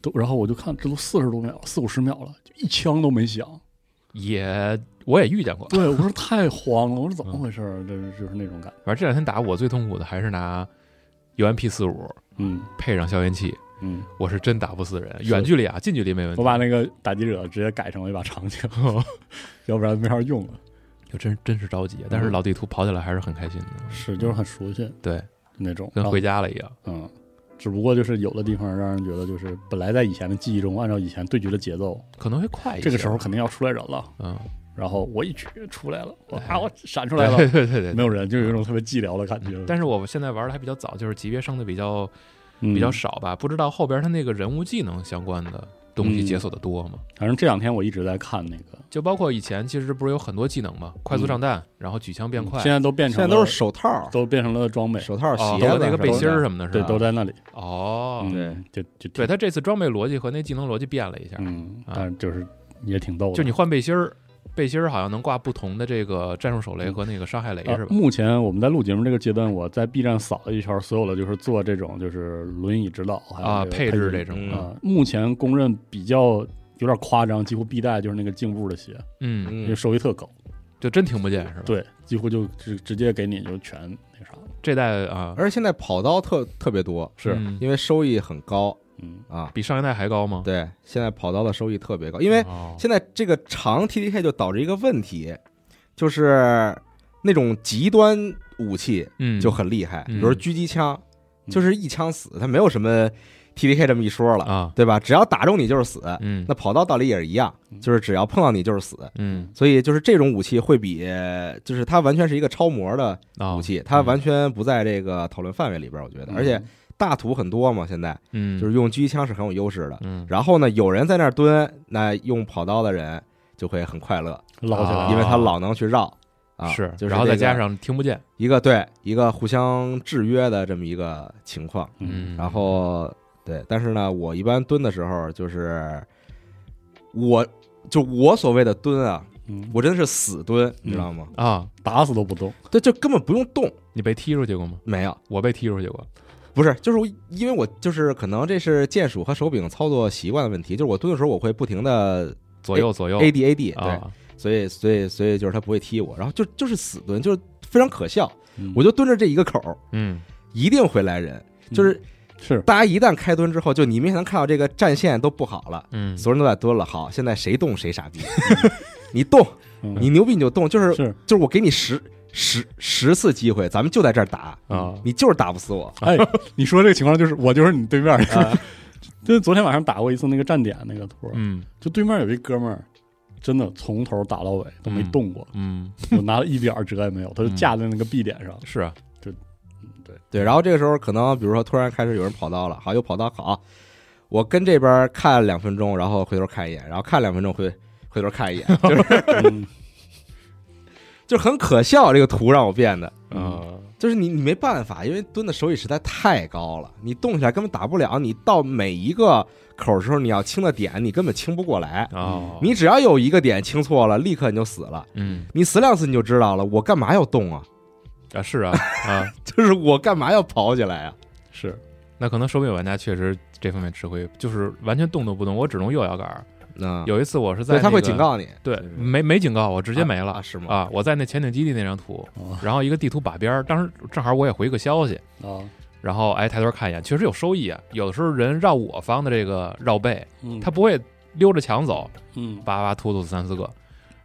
都然后我就看这都四十多秒，四五十秒了，就一枪都没响。也我也遇见过，对我说太慌了，我说怎么嗯回事儿？这是就是那种感觉。反正这两天打我最痛苦的还是拿 UMP 四五嗯配上消音器，嗯，我是真打不死人，远距离啊，近距离没问题。我把那个打击者直接改成了一把长枪，要不然没法用了。就真真是着急，但是老地图跑起来还是很开心的，是，就是很熟悉。对，那种，跟回家了一样。嗯，只不过就是有的地方让人觉得就是本来在以前的记忆中，按照以前对局的节奏，可能会快一些。这个时候肯定要出来人了，嗯，然后我一举出来了，我哎啊我闪出来了。对，对对对没有人，就有一种特别寂寥的感觉。但是我现在玩的还比较早，就是级别升的比较嗯比较少吧，不知道后边他那个人物技能相关的东西嗯。解锁的多吗？反正这两天我一直在看那个，就包括以前其实不是有很多技能吗？快速上弹，然后举枪变快，嗯现在都变成了现在都是手套、都变成了装备，手套、哦，鞋那个背心什么的。儿什么的，是对，吧？都在那里。哦，嗯对，就就对，他这次装备逻辑和那技能逻辑变了一下，嗯，啊。但就是也挺逗的。就你换背心儿，背心儿好像能挂不同的这个战术手雷和那个伤害雷呃是吧？目前我们在录节目这个阶段，我在 B 站扫了一圈，所有的就是做这种就是轮椅指导还有啊，配置这种嗯。啊，目前公认比较有点夸张，几乎必带就是那个颈部的鞋，嗯，因为嗯，收益特高，就真听不见是吧？，对，几乎就直直接给你就全那啥了，这代啊而且现在跑刀特特别多，是。嗯因为收益很高嗯。啊。比上一代还高吗？对，现在跑刀的收益特别高，因为哦。现在这个长 TDK 就导致一个问题，就是那种极端武器嗯。就很厉害，嗯比如狙击枪，嗯。就是一枪死，它没有什么 TDK 这么一说了，啊，对吧？只要打中你就是死。嗯。那跑刀道理也是一样，就是只要碰到你就是死，嗯。所以就是这种武器会比，就是它完全是一个超模的啊武器，它完全不在这个讨论范围里边，我觉得，而且大图很多嘛，现在嗯。就是用狙击枪是很有优势的。嗯。然后呢，有人在那儿蹲，那用跑刀的人就会很快乐，啊捞起来，因为他老能去绕啊，是，就是然后再加上听不见，一个对一个互相制约的这么一个情况。嗯。然后对，但是呢，我一般蹲的时候就是我就我所谓的蹲啊，嗯，我真的是死蹲，你知道吗？啊，打死都不动，对，就根本不用动，你被踢出去过吗？没有。我被踢出去过，不是，就是我，因为我就是可能这是键鼠和手柄操作习惯的问题，就是我蹲的时候我会不停的左右左右。A D A D，对，啊，所以所以所以就是他不会踢我，然后就就是死蹲，就是非常可笑，嗯。我就蹲着这一个口儿，嗯一定会来人，就是是大家一旦开蹲之后，就你明显能看到这个战线都不好了，嗯，所有人都在蹲了，好，现在谁动谁傻逼，你动，嗯你牛逼你就动，就是是就是我给你十十十次机会，咱们就在这儿打，啊。你就是打不死我，哎，你说这个情况就是我就是你对面儿，啊。就是昨天晚上打过一次那个站点那个图，嗯。就对面有一哥们儿，真的从头打到尾都没嗯动过，嗯，我拿了一点儿辙也没有，他就架在那个 B 点上，是啊，对，对，然后这个时候可能比如说突然开始有人跑刀了，好，有跑刀，好，我跟这边看两分钟，然后回头看一眼，然后看两分钟回回头看一眼，就是嗯 就很可笑，这个图让我变的，啊，就是你你没办法，因为蹲的手椅实在太高了，你动起来根本打不了。你到每一个口的时候，你要清的点，你根本清不过来。哦，你只要有一个点清错了，立刻你就死了。嗯你死两次你就知道了，我干嘛要动啊？啊是啊啊，就是我干嘛要跑起来啊？是那可能手柄玩家确实这方面吃亏，就是完全动都不动，我只能右摇杆有一次我是在对他那个会警告你，对没没警告我，直接没了啊？是吗？啊！我在那潜艇基地那张图，啊然后一个地图把边儿，当时正好我也回个消息，啊，然后哎抬头看一眼，确实有收益啊。有的时候人绕我方的这个绕背，嗯他不会溜着墙走，嗯叭叭突突三四个，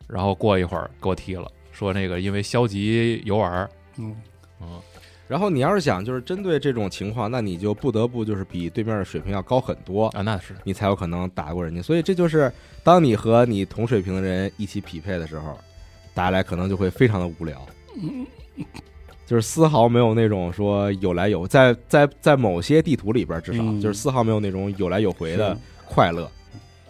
然后过一会儿给我踢了，说那个因为消极游玩嗯然后你要是想就是针对这种情况，那你就不得不就是比对面的水平要高很多，啊那是。你才有可能打过人家。所以这就是当你和你同水平的人一起匹配的时候，打起来可能就会非常的无聊，就是丝毫没有那种说有来有在在在某些地图里边至少嗯就是丝毫没有那种有来有回的快乐，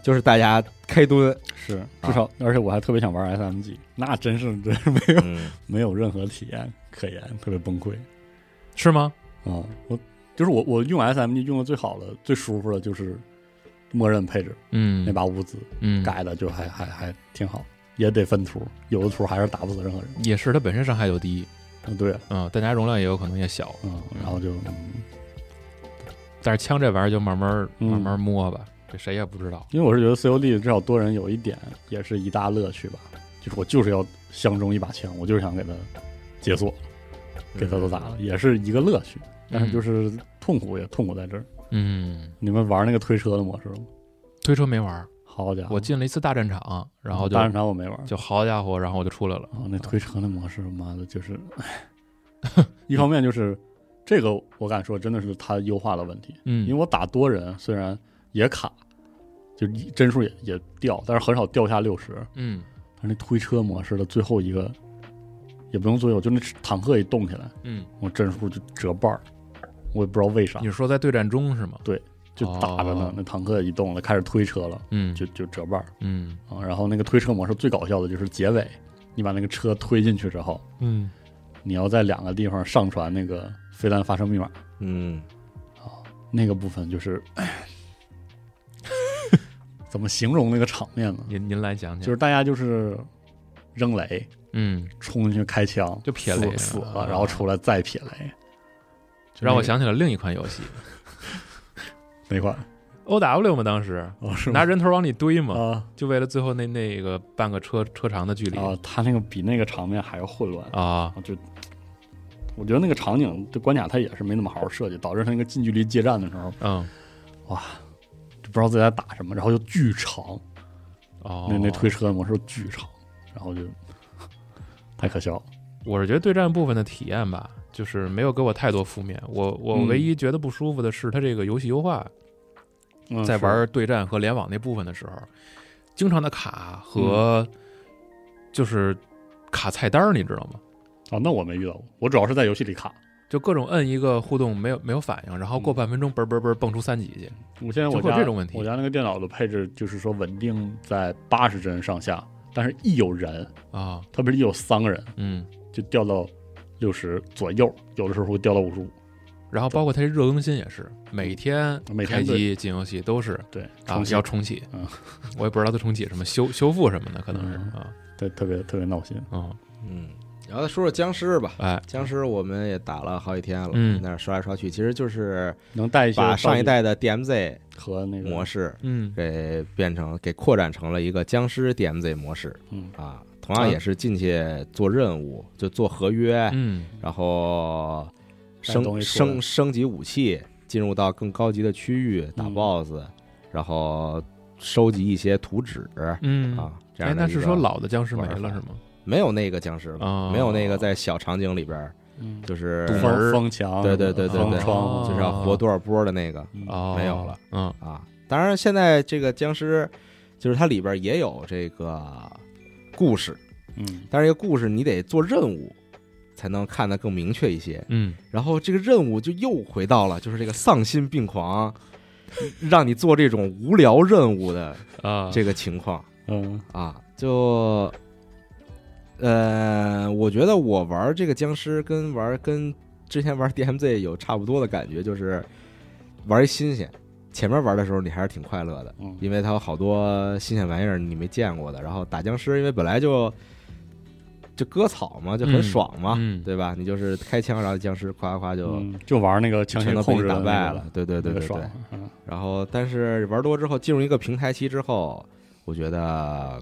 就是大家开蹲，是啊。至少，而且我还特别想玩 SMG，那真是真是没有嗯。没有任何体验可言，特别崩溃是吗？嗯！我就是我我用 SMG 用的最好的、最舒服的就是默认配置嗯，那把物资嗯改的就还还还挺好，也得分图，有的图还是打不死任何人。也是它本身伤害就低，嗯，对，嗯，弹夹容量也有可能也小，嗯，然后就嗯但是枪这玩意儿就慢慢嗯慢慢摸吧，这谁也不知道。因为我是觉得 COD 至少多人有一点也是一大乐趣吧，就是我就是要相中一把枪，我就是想给它解锁，给他都打了，也是一个乐趣。但是就是痛苦也痛苦在这儿。嗯，你们玩那个推车的模式吗？推车没玩儿，好家伙，我进了一次大战场，然后就大战场我没玩，就好家伙，然后我就出来了。啊，那推车的模式，妈的，就是，唉一方面就是这个，我敢说真的是它优化的问题，嗯，因为我打多人虽然也卡，就一帧数也也掉，但是很少掉下六十。嗯但是那推车模式的最后一个，也不用最后，就那坦克一动起来，嗯，我帧数就折半儿，我也不知道为啥你，是说在对战中是吗？对就打着呢哦，那坦克一动了，开始推车了，嗯，就就折半儿嗯啊。然后那个推车模式最搞笑的就是结尾，你把那个车推进去之后，嗯你要在两个地方上传那个飞弹发射密码，嗯啊，那个部分就是，怎么形容那个场面呢？您您来讲讲，就是大家就是扔雷，嗯，冲进去开枪，就撇雷死死了，啊然后出来再撇雷，就让我想起了另一款游戏。哪款？O W 嘛，当时。拿人头往里堆嘛，啊。就为了最后那那个半个车车长的距离。啊，他那个比那个场面还要混乱。啊，就我觉得那个场景这关卡它也是没那么好好设计，导致他那个近距离接战的时候嗯。就不知道自己在打什么，然后就巨长，哦，那那推车的模式巨长，然后就太可笑了。我是觉得对战部分的体验吧，就是没有给我太多负面。我我嗯唯一觉得不舒服的是，它这个游戏优化嗯在玩对战和联网那部分的时候，经常的卡和嗯就是卡菜单儿，你知道吗？啊，那我没遇到过，我主要是在游戏里卡。就各种摁一个互动没有没有反应，然后过半分钟嘣嘣嘣蹦出三级去。我现在我家这种问题我家那个电脑的配置就是说稳定在八十帧上下，但是一有人，啊，特别是一有三个人，嗯，就掉到六十左右，有的时候会掉到五十五。然后包括它这热更新也是，每天每天开机进游戏都是对，然后要重启，嗯。我也不知道它重启什么修修复什么的，可能是嗯。啊，对，特别特别闹心。啊，嗯，然后再说说僵尸吧。哎，僵尸我们也打了好几天了，嗯那刷来刷去，其实就是能带一些把上一代的 DMZ 和那个模，式嗯给变成给扩展成了一个僵尸 DMZ 模式嗯啊，同样也是进去做任务，就做合约，嗯然后升升升级武器，进入到更高级的区域打嗯 BOSS，然后收集一些图纸嗯啊，这哎，样的那是说老的僵尸没了是吗？没有那个僵尸了，啊，没有那个在小场景里边就是堵门封封墙，对对对对对封窗哦，就是要活多少波的那个没有了，嗯。啊。当然，现在这个僵尸就是它里边也有这个故事，嗯。但是这个故事你得做任务才能看得更明确一些。嗯。然后这个任务就又回到了就是这个丧心病狂，让你做这种无聊任务的啊，这个情况。嗯。啊，就呃，我觉得我玩这个僵尸跟玩跟之前玩 DMZ 有差不多的感觉，就是玩一新鲜。前面玩的时候你还是挺快乐的，嗯因为它有好多新鲜玩意儿你没见过的。然后打僵尸，因为本来就就割草嘛，就很嗯爽嘛，嗯对吧？你就是开枪，然后僵尸夸夸就嗯，就玩那个枪械控制打败了。对对那对对对个。。嗯然后，但是玩多之后，进入一个平台期之后，我觉得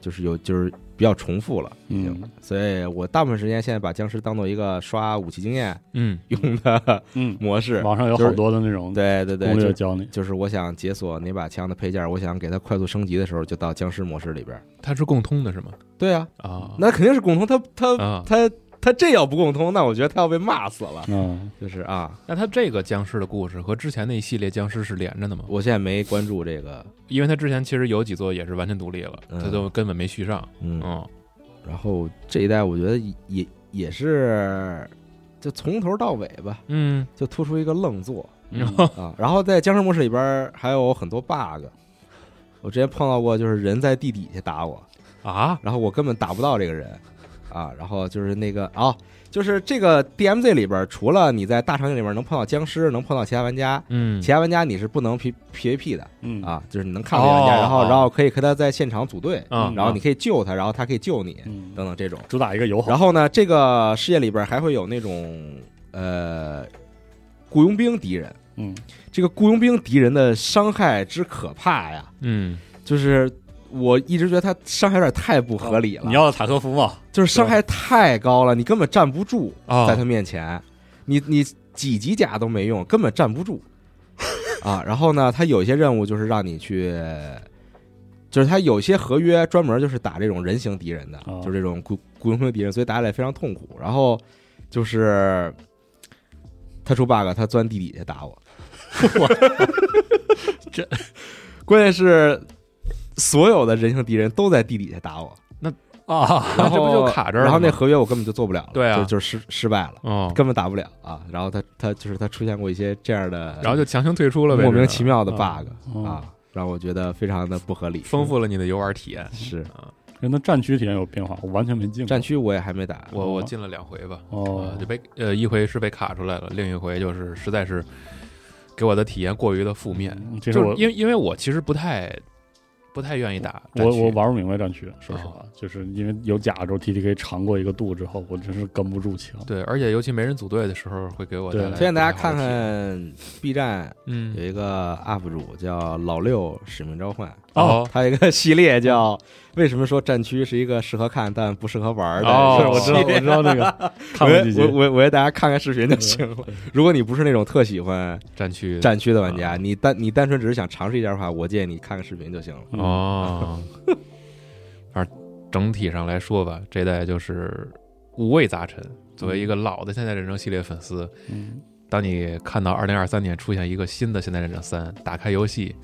就是有就是比较重复了，已经。嗯所以我大部分时间现在把僵尸当做一个刷武器经验嗯 用的嗯，模式。就是网上有好多的那种对对对，攻略就教你。就是我想解锁哪把枪的配件，我想给它快速升级的时候，就到僵尸模式里边。它是共通的是吗？对啊，啊，那肯定是共通。他他啊，他 他这要不共通，那我觉得他要被骂死了。嗯，就是啊，那他这个僵尸的故事和之前那一系列僵尸是连着的吗？我现在没关注这个，因为他之前其实有几座也是完全独立了，嗯。它都根本没续上。嗯，嗯。然后这一代我觉得也也是，就从头到尾吧，嗯，就突出一个愣座。嗯啊。然后在僵尸模式里边还有很多 bug，我之前碰到过，就是人在地底下打我，啊，然后我根本打不到这个人啊。然后就是那个哦，就是这个 DMZ 里边，除了你在大场景里边能碰到僵尸，能碰到其他玩家，嗯其他玩家你是不能 P PVP 的嗯，啊，就是你能看到玩家，哦然后哦然后可以和他在现场组队，嗯，然后你可以救他，然后他可以救你，嗯，等等这种。主打一个友好。然后呢，这个世界里边还会有那种呃雇佣兵敌人，嗯，这个雇佣兵敌人的伤害之可怕呀，嗯就是我一直觉得他伤害有点太不合理了，你要的塔科夫吗？就是伤害太高了，你根本站不住啊在他面前，你你几级甲都没用，根本站不住 啊。然后呢，他有一些任务就是让你去。就是他有些合约专门就是打这种人形敌人的，哦就是这种雇雇佣兵敌人，所以打起来非常痛苦。然后就是他出 bug，他钻地底下打我，这 关键是所有的人性敌人都在地底下打我，那啊，然后那这不就卡这儿了吗？然后那合约我根本就做不了了，对啊。就就是失失败了。哦，根本打不了啊。然后他他就是他出现过一些这样的，然后就强行退出了呗，莫名其妙的啊。bug 哦啊，让我觉得非常的不合理。丰富了你的游玩体验。是。啊，人的战区体验有变化，我完全没进过。战。区我也还没打，我我进了两回吧，哦。呃，就被呃一回是被卡出来了，另一回就是实在是给我的体验过于的负面，嗯这是我就是因为因为我其实不太不太愿意打我我玩不明白战区，说实话，就是因为有甲之后 TTK 尝过一个度之后，我真是跟不住情。对，而且尤其没人组队的时候，会给我带对来推荐大家看看 B 站有嗯，一个 UP 主叫老六使命召唤，哦他有一个系列叫为什么说战区是一个适合看但不适合玩的我知道，我知道那个 看我我。我我给大家看看视频就行了。如果你不是那种特喜欢战区战区的玩家，啊你单你单纯只是想尝试一下的话，我建议你看看视频就行了。嗯哦，反正整体上来说吧，这代就是五味杂陈。作为一个老的《现代战争》系列粉丝，嗯，当你看到二零二三年出现一个新的《现代战争三》，打开游戏，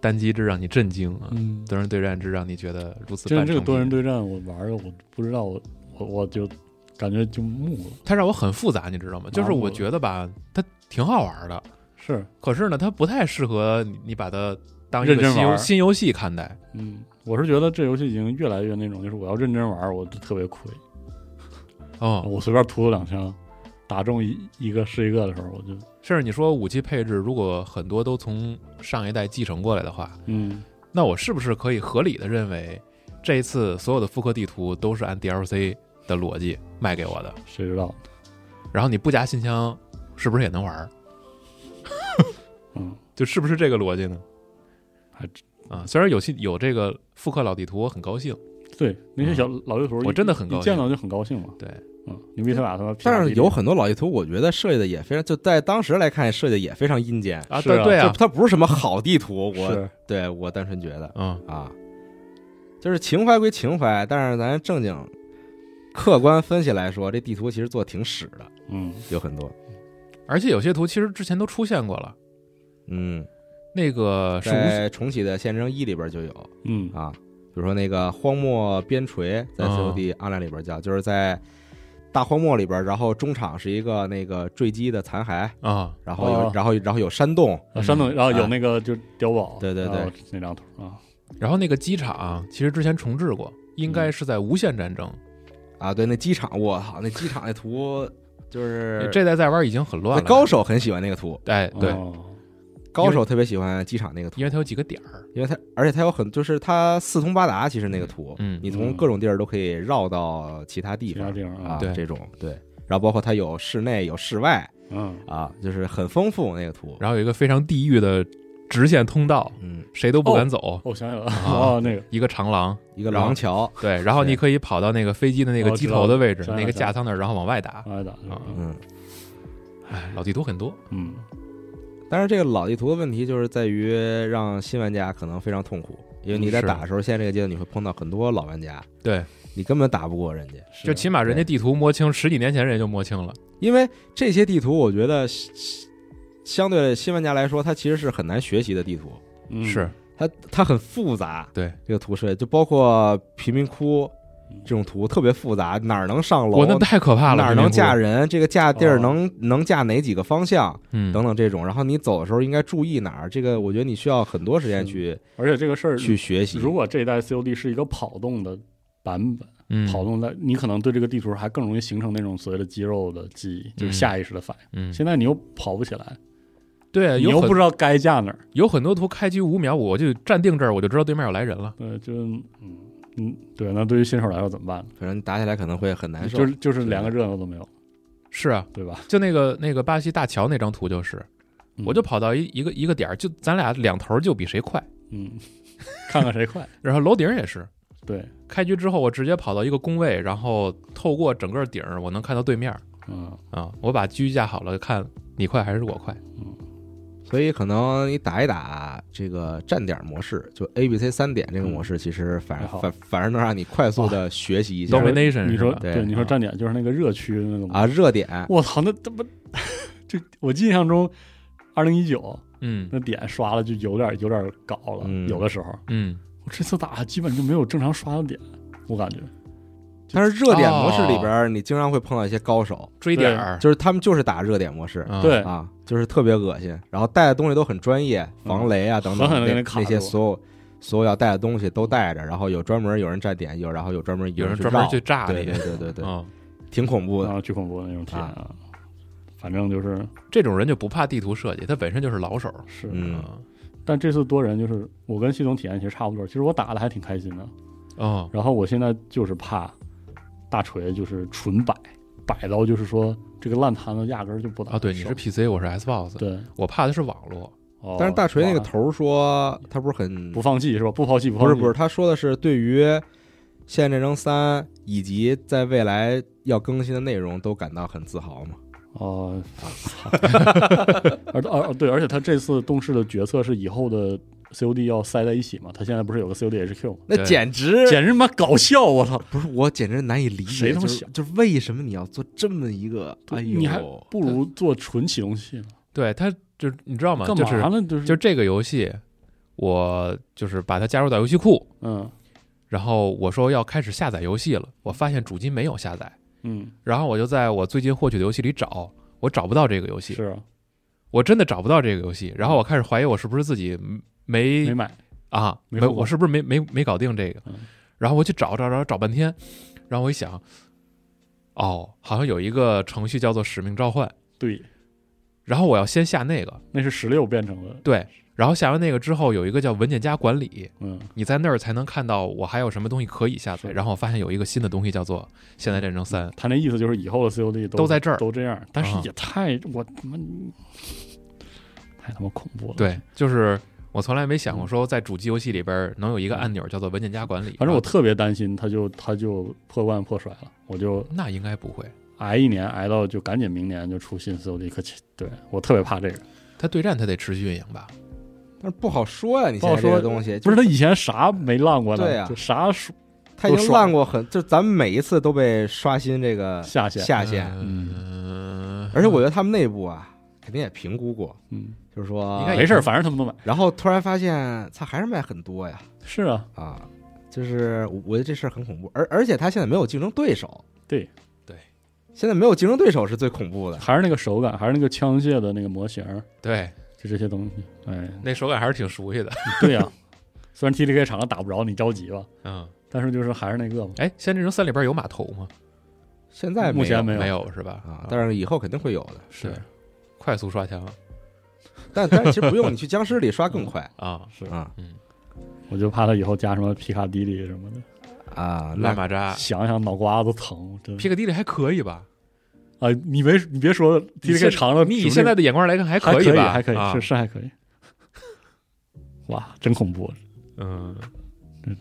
单机制让你震惊啊，嗯，多人对战制让你觉得如此真半成品这个多人对战我玩的，我不知道我我我就感觉就木了。它让我很复杂，你知道吗？就是我觉得吧，它挺好玩的，是，可是呢，它不太适合你你把它当一个新游新游戏看待。嗯，我是觉得这游戏已经越来越那种，就是我要认真玩，我就特别亏。哦，我随便突了两枪，打中一一个是一个的时候，我就甚至你说武器配置，如果很多都从上一代继承过来的话，嗯那我是不是可以合理的认为，这一次所有的复刻地图都是按 DLC 的逻辑卖给我的？谁知道？然后你不加新枪，是不是也能玩儿？嗯，就是不是这个逻辑呢？还啊，虽然有新有这个复刻老地图，我很高兴。对，那些小老地图，嗯我真的很高兴一见到就很高兴嘛。对，嗯，牛逼他俩他妈，但是有很多老地图，我觉得设计的也非常，就在当时来看，设计的也非常阴间。啊，对对啊就，它不是什么好地图，我对我单纯觉得嗯，啊，就是情怀归情怀，但是咱正经客观分析来说，这地图其实做挺屎的，嗯有很多。而且有些图其实之前都出现过了，嗯，那个是在重启的《现征一》里边就有嗯啊，比如说那个荒漠边陲，在哦 COD Online 里边叫，就是在大荒漠里边，然后中场是一个那个坠机的残骸，啊，然后有、哦。然后然后有山洞，啊，山洞，然后有啊那个就碉堡，对对对那张图啊，然后那个机场其实之前重置过，应该是在无限战争啊，对，那机场，我操，那机场那图就是这代在玩已经很乱了。那高手很喜欢那个图，哎，对，哦高手特别喜欢机场那个图。因，为它有几个点儿，因为它而且它有很就是它四通八达，其实那个图，嗯。你从各种地儿都可以绕到其他地其他方地方啊，对。这种对，然后包括它有室内有室外嗯，啊，就是很丰富那个图，然后有一个非常地狱的直线通道，嗯，谁都不敢走，哦我想起来了，啊哦，那个。一个长廊，一个廊桥，对，然后你可以跑到那个飞机的那个机头的位置，那个架舱那儿，然后往外打。往外打，啊嗯。哎，老地图很多，嗯，但是这个老地图的问题就是在于让新玩家可能非常痛苦，因为你在打的时候，现在这个阶段你会碰到很多老玩家，对，你根本打不过人家，就起码人家地图摸清，十几年前人家就摸清了。因为这些地图我觉得相相对新玩家来说，它其实是很难学习的地图，嗯是。它它很复杂，对这个图设计就包括贫民窟嗯这种图特别复杂，哪儿能上楼我，那太可怕了，哪儿能架人？这个架地儿哦。能能架哪几个方向嗯，等等这种，然后你走的时候应该注意哪儿，这个我觉得你需要很多时间去而且这个事儿，去学习。如果这一代 COD 是一个跑动的版本，嗯。跑动的，你可能对这个地图还更容易形成那种所谓的肌肉的记忆，就是嗯。下意识的反应。嗯，现在你又跑不起来，对，你又不知道该架哪儿，有很多图开局五秒，我就站定这儿，我就知道对面有来人了。对，就嗯嗯，对，那对于新手来说怎么办？反正打起来可能会很难受。就是就是连个热闹都没有，是啊，对吧？就那个那个巴西大桥那张图就是，嗯我就跑到一一个一个点儿，就咱俩两头就比谁快。嗯，看看谁快，然后楼顶也是，对，开局之后我直接跑到一个工位，然后透过整个顶儿，我能看到对面嗯啊。我把狙架好了，看你快还是我快。所以可能你打一打这个站点模式，就 A、B、C 三点这个模式，其实反反反而能让你快速的学习一下。Domination 你说是吧？对对，你说站点就是那个热区的那个啊，热点。我操，那他妈，就我印象中，二零一九嗯。那点刷了就有点有点搞了，嗯。有的时候嗯，我这次打基本就没有正常刷的点，我感觉但是热点模式里哦边，你经常会碰到一些高手，追点儿，就是他们就是打热点模式嗯对啊，就是特别恶心，然后带的东西都很专业，防雷啊等等 狠狠那些所有所有要带的东西都带着，然后有专门有人站点，有然后有专门有人专门去炸对你对对对对，嗯，挺恐怖的。啊，巨恐怖的那种体验啊。反正就是这种人就不怕地图设计，他本身就是老手。是，嗯但这次多人就是我跟系统体验其实差不多，其实我打的还挺开心的。哦，然后我现在就是怕大锤就是纯摆，摆到就是说这个烂摊子压根儿就不打啊，对，你是 PC，我是 Xbox，对，我怕的是网络。哦但是大锤那个头儿说他不是很不放弃是吧？不抛弃不放弃，不是不是，他说的是对于《现代战争三》以及在未来要更新的内容都感到很自豪嘛？哦，而而对，而且他这次动视的决策是以后的 COD 要塞在一起嘛？他现在不是有个 COD HQ 吗？那简直简直他妈搞笑！我操，不是我简直难以理解，就是谁他妈想就是为什么你要做这么一个？哎呦，你还不如做纯启动器呢，对，他就是你知道吗？干就是嘛呢？就是就这个游戏，我就是把它加入到游戏库，嗯然后我说要开始下载游戏了，我发现主机没有下载，嗯然后我就在我最近获取的游戏里找，我找不到这个游戏，是啊，我真的找不到这个游戏，然后我开始怀疑我是不是自己没没买啊，没没我是不是没没没搞定这个嗯？然后我去找找找找半天，然后我一想，哦，好像有一个程序叫做《使命召唤》，对，然后我要先下那个，那是十六变成的，对，然后下完那个之后有一个叫文件夹管理，嗯你在那儿才能看到我还有什么东西可以下载。然后我发现有一个新的东西叫做《现代战争三》，他那意思就是以后的 COD 都都在这儿都这样，但是啊也太我他妈太他妈恐怖了，对，就是我从来没想过说在主机游戏里边能有一个按钮叫做文件夹管理。啊反正我特别担心，他就他就破罐破摔了，我就那应该不会，挨一年挨到就赶紧明年就出新 COD，可起对我特别怕这个。它对战它得持续运营吧？但是不好说呀，你不好现在这个说东西不是他以前啥没烂过呢？对啊就啥说他已经烂过很，就咱们每一次都被刷新这个下限下限，嗯，而且我觉得他们内部啊，肯定也评估过，嗯，就是说应该没事儿，反正他们都买。然后突然发现，他还是卖很多呀，是啊，啊，就是我我觉得这事儿很恐怖，而而且他现在没有竞争对手，对对，现在没有竞争对手是最恐怖的，还是那个手感，还是那个枪械的那个模型，对，就这些东西。哎，那手感还是挺熟悉的。对呀、虽然 TDK 场上打不着你着急吧，嗯，但是就是还是那个嘛。哎，《现代战争三》里边有码头吗？现在目前没有没有是吧？啊，但是以后肯定会有的。是快速刷墙但但其实不用，你去僵尸里刷更快啊，是，啊我就怕他以后加什么皮卡迪里什么的，啊！那烂马扎。想想脑瓜子疼，真皮卡迪里还可以吧？啊！你没你别说 T D K 长了，你以现在的眼光来看，还可以吧？还可以，啊是是还可以。哇，真恐怖！嗯，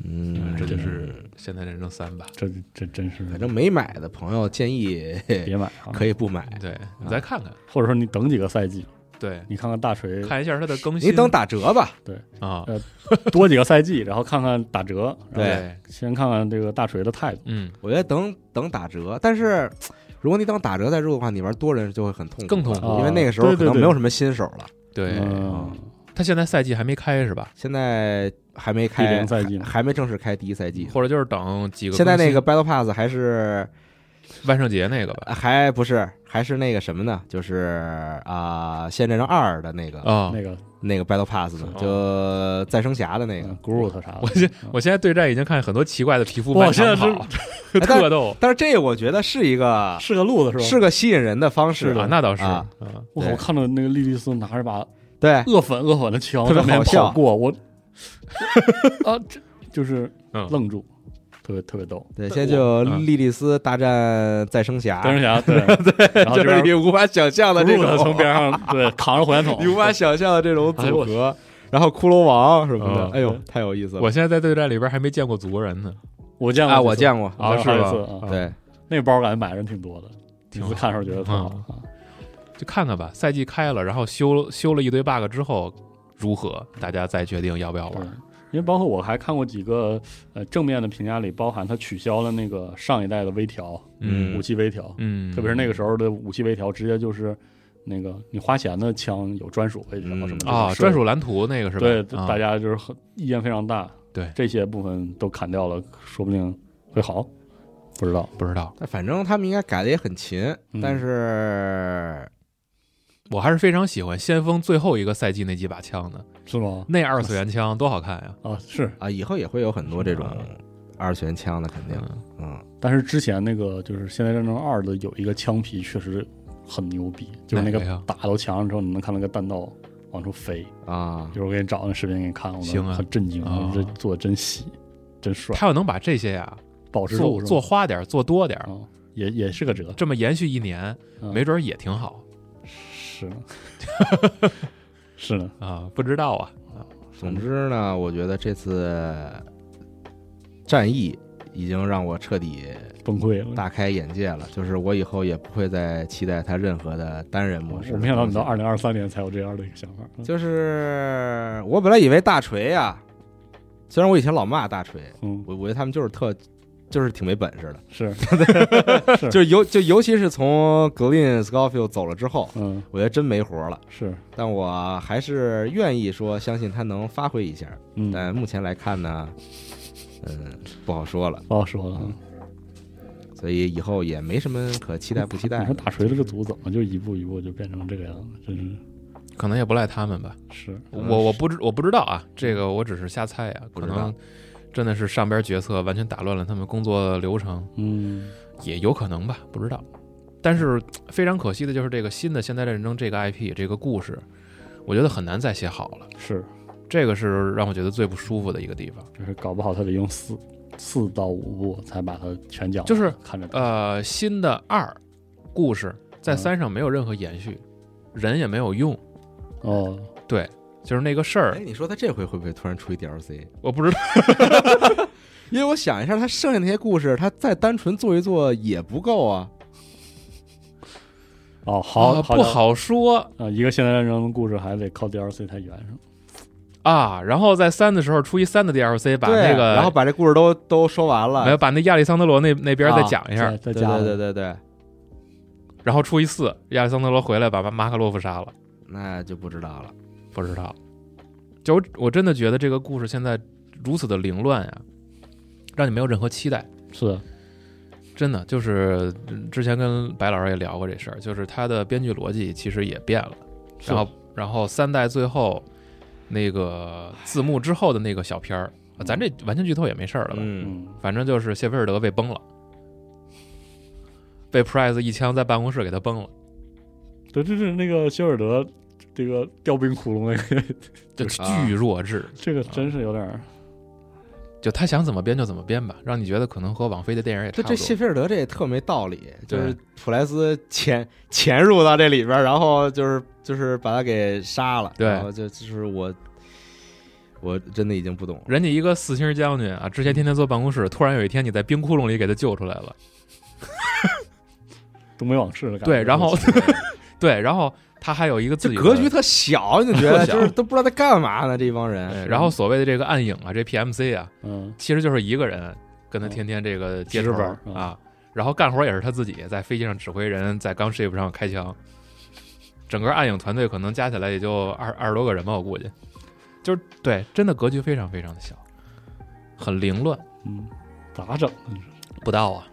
嗯，这就是现在人生三吧？这这真是反正没买的朋友建议 别买啊！可以不买，对你再看看，或者说你等几个赛季，对，你看看大锤看一下它的更新。你等打折吧。对啊，多几个赛季，然后看看打折，对，先看看这个大锤的态度。嗯，我觉得等等打折，但是如果你等打折再入的话，你玩多人就会很痛苦，更痛苦因为那个时候可能没有什么新手了。对，嗯，他现在赛季还没开是吧？现在还没第开零赛季呢。还还没正式开第一赛季。或者就是等几个现在那个 Battle Pass 还是万圣节那个吧？还不是还是那个什么呢？就是啊，《现代战争二》的那个啊，那个。那个 Battle Pass 呢，就再生侠的那个。嗯。Groot 啥的，我现嗯。我现在对战已经看很多奇怪的皮肤哇满场现在跑，哎但特逗。但是这个我觉得是一个是个路子是吧？是个吸引人的方式。的啊，那倒是。啊。啊，我靠！对。我看到那个莉莉丝拿着把对，恶粉恶粉的枪特别在那边好笑。跑过，我啊，这 就是嗯愣住，特别特别逗。对，现在就嗯莉莉丝大战再生侠，再生侠对 对，然后就这边是你无法想象的这种，从边上对扛着火箭筒，你无法想象的这种组合，然后骷髅王什么的，嗯哎呦，太有意思了。我现在在对战里边还没见过祖国人呢，啊，我见过啊我见过，啊我见过是吧对，那个包感觉买人挺多的，第一次看的时候觉得挺好。就看看吧。赛季开了，然后修修了一堆 bug 之后如何，大家再决定要不要玩。，因为包括我还看过几个呃正面的评价里，包含它取消了那个上一代的微调嗯。武器微调，嗯，特别是那个时候的武器微调，直接就是那个你花钱的枪有专属微调嗯。什么的啊，专属蓝图那个是吧？对，啊。大家就是很意见非常大，对。这些部分都砍掉了，说不定会好，不知道。不知道，但反正他们应该改的也很勤，嗯。但是我还是非常喜欢先锋最后一个赛季那几把枪的，是吗？那二次元枪多好看呀！啊，是，啊，以后也会有很多这种二次元枪的，肯定，嗯。嗯，但是之前那个就是《现代战争二》的有一个枪皮确实很牛逼，就是那个打到墙上之后，你能看那个弹道往出飞。啊。一，会儿我给你找那视频给你看，我行啊很震惊，啊这做的真细，真帅，他要能把这些呀保持住做花点儿，做多点也也是个辙，这么延续一年，嗯。没准儿也挺好是呢，是呢，啊！不知道啊，总之呢，我觉得这次战役已经让我彻底崩溃了。大开眼界了，就是我以后也不会再期待他任何的单人模式。我没想到你到二零二三年才有这样的一个想法，就是我本来以为大锤呀、虽然我以前老骂大锤，嗯，我我觉得他们就是特，就是挺没本事的，是，是就是尤就尤其是从格林斯高 field 走了之后，嗯，我觉得真没活了。是，但我还是愿意说相信他能发挥一下，嗯，但目前来看呢，嗯，不好说了，不好说了。所以以后也没什么可期待不期待你说。大锤这个组怎么就一步一步就变成这个样子？真是可能也不赖他们吧。是，我我不知我不知道啊，这个我只是瞎猜啊，不知道可能真的是上边决策完全打乱了他们工作流程，嗯，也有可能吧，不知道。但是非常可惜的就是这个新的现代战争这个 IP 这个故事，我觉得很难再写好了，是，这个是让我觉得最不舒服的一个地方。就是搞不好他得用四四到五部才把它全讲完，就是看着呃，新的二故事在嗯三上没有任何延续，人也没有用，哦，对，就是那个事儿哎，，你说他这回会不会突然出一 DLC？我不知道。因为我想一下，他剩下那些故事，他再单纯做一做也不够啊。哦，好，啊好不好说啊，一个现代战争的故事还得靠 DLC 才圆上，啊。然后在三的时候出一三的 DLC，把那个然后把这故事都都说完了，没有把那亚历桑德罗那那边再啊讲一下，对再再加对对对对，然后出一四，亚历桑德罗回来把马马卡洛夫杀了，那就不知道了。不知道。就我我真的觉得这个故事现在如此的凌乱呀，让你没有任何期待。是的，真的就是嗯之前跟白老师也聊过这事儿，就是他的编剧逻辑其实也变了。然后然后三代最后那个字幕之后的那个小片儿，啊咱这完全剧透也没事儿了吧？嗯，嗯，反正就是谢菲尔德被崩了被 Price 一枪在办公室给他崩了，对，就是那个谢菲尔德这个掉冰窟窿那个，就啊巨弱智。这个真是有点儿就他想怎么编就怎么编吧，让你觉得可能和网飞的电影也差这这不多。这谢菲尔德这也特没道理，就是普莱斯潜潜入到这里边，然后就是就是把他给杀了，对然后就就是我我真的已经不懂了，人家一个四星将军啊，之前天天坐办公室，突然有一天你在冰窟窿里给他救出来了，东北往事的感觉。对然后对，然后 他还有一个自己格局特小，你就觉得就是都不知道在干嘛呢，这帮哎人。然后所谓的这个暗影啊，这 PMC 啊，嗯，其实就是一个人跟他天天这个接头值班嗯啊，然后干活也是他自己，在飞机上指挥人，在 gunship 上开枪。整个暗影团队可能加起来也就二二十多个人吧，我估计。就是对，真的格局非常非常的小，很凌乱。嗯，咋整？不到啊，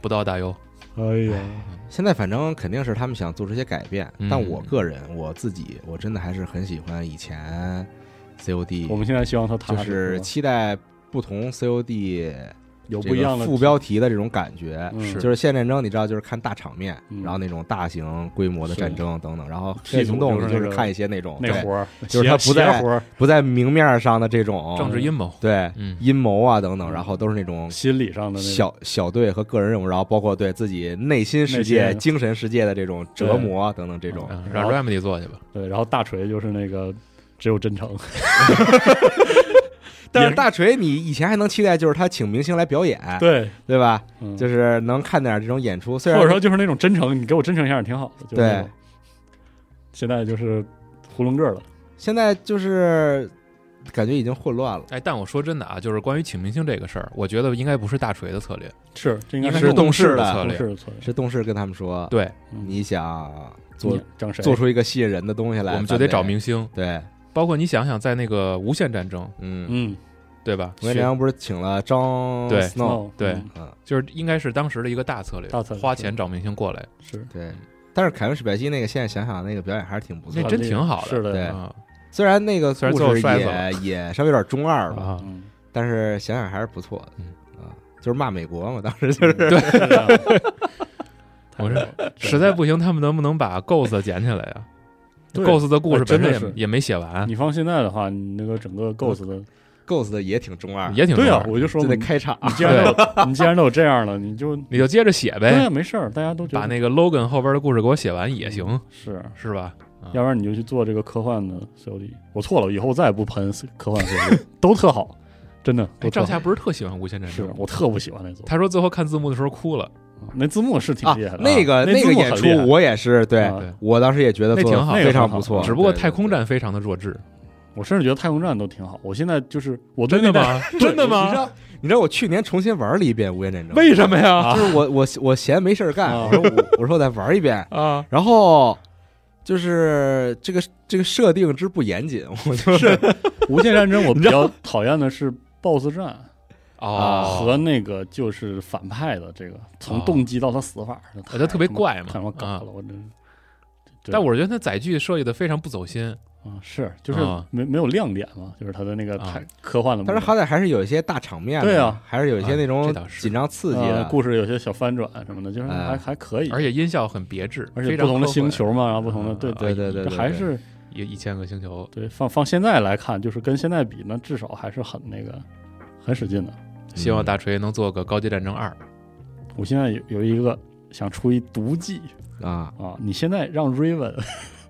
不到大优。哎呀，现在反正肯定是他们想做出些改变，嗯。但我个人我自己我真的还是很喜欢以前 COD，我们现在希望他踏实就是期待不同 COD 有不一样的副标题的这种感觉。嗯就是现代战争，你知道，就是看大场面，嗯然后那种大型规模的战争等等，然后行动，你就是看一些那种那活儿，就是他不在不在明面上的这种政治阴谋。对嗯阴谋啊等等，嗯然后都是那种心理上的小小队和个人任务，然后包括对自己内心世界、精神世界的这种折磨啊等等这种。嗯，让 Remedy 做去吧。对，然后大锤就是那个只有真诚，但是大锤，你以前还能期待就是他请明星来表演，对，对吧？嗯就是能看点这种演出，虽然或者说就是那种真诚，你给我真诚一下也挺好的。就是对，现在就是囫囵个了。现在就是感觉已经混乱了。哎，但我说真的啊，就是关于请明星这个事儿，我觉得应该不是大锤的策略，是，这应该是动动视的策略。视的策略。是动视跟他们说，对，嗯你想做？做出一个吸引人的东西来，我们就得找明星。对，包括你想想，在那个无限战争，嗯，嗯，对吧？吴彦良不是请了张对。对。就是应该是当时的一个大策略，大策略。花钱找明星过来，是。对。但是凯文史派西那个，现在想想那个表演还是挺不错那。真挺好的。是的。对。啊虽然那个虽然故事也也稍微有点中二吧，但是想想还是不错的。嗯。啊，就是骂美国嘛，当时就是。我是太好了。实在不行，他们能不能把 Ghost 捡起来呀对？Ghost 的故事本身也也没写完，你放现在的话，你那个整个 Ghost 的，Ghost 的也挺中二，也挺对啊中，二我就说就得你开场。你既然都你既然都有这样了，你就 你就接着写对啊，呗，没事儿，大家都觉得把那个 Logan 后边的故事给我写完也行，是，是吧？啊要不然你就去做这个科幻的 COD。我错了，以后再也不喷科幻 COD，都特好，真的。哎，赵夏不是特喜欢无限战是争，我特不喜欢那组，他说最后看字幕的时候哭了，那字幕是挺啊厉害，的，那个那那个演出我也是，对我当时也觉得挺好非常不错。那个很好只不过太空，对战非常的弱智，我甚至觉得太空战都挺好。我现在就是我真的？吗？真的吗你知吗？道你知道我去年重新玩了一遍《无限战争》，为什么呀？啊就是我我我闲没事儿干，啊我说我我说我再玩一遍，啊，然后就是这个这个设定之不严谨，我就是 无限战争，我比较讨厌的是 BOSS 战哦，和那个就是反派的这个从哦动机到他死法，那太它特别怪嘛。太他妈搞啊。了，我真是。但我觉得他载具设计的非常不走心，啊，是就是啊没没有亮点嘛，就是他的那个啊。太科幻的但是好歹还是有一些大场面的，对啊。还是有一些那啊种紧张刺激呃的故事有些小翻转什么的，就是哎还还可以，而且音效很别致，而且不同的星球嘛，然后不同的啊对对对对对对还是一一千个星球，对放放现在来看，就是跟现在比，那至少还是很那个很使劲的。希望大锤能做个高级战争二。我现在有有一个想出一毒计啊，啊，你现在让 Raven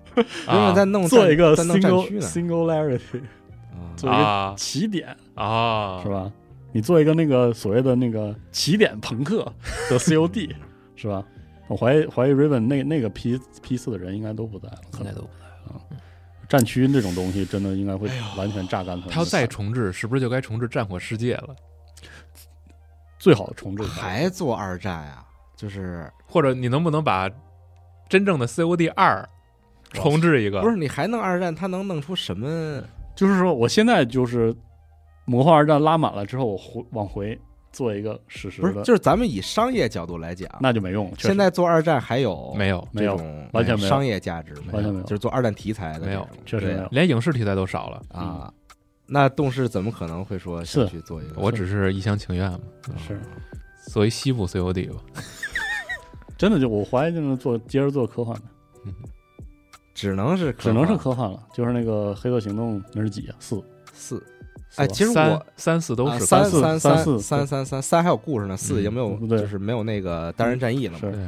啊在弄战做一个在弄战 single singularity 啊做一个啊起点啊，是？吧？你做一个那个所谓的那个起点朋克的 COD 是吧？我怀疑怀疑 Raven 那那个批批次的人应该都不在了，可能现在都战区这种东西真的应该会完全榨干他们。他要再重置，是不是就该重置战火世界了？最好的重置还做二战啊？就是或者你能不能把真正的 COD 二重置一个？不是你还弄二战，他能弄出什么？就是说，我现在就是魔幻二战拉满了之后，我回往回做一个史实不是，就是咱们以商业角度来讲，那就没用了。现在做二战还有没有，没有完全没有商业价值，完全没有就是做二战题材的没有确实没有。连影视题材都少了。啊。那动视怎么可能会说想是去做一个？我只是一厢情愿嘛，是作为西部 COD 吧。真的就我怀疑就是做接着做科幻的，只能是只能是科科幻了。就是那个《黑色行动》那是几啊？四。四。哎，其实我三四都是啊三四三三三四三三三三还有故事呢，四已经没有就是没有那个单人战役了嘛。是对，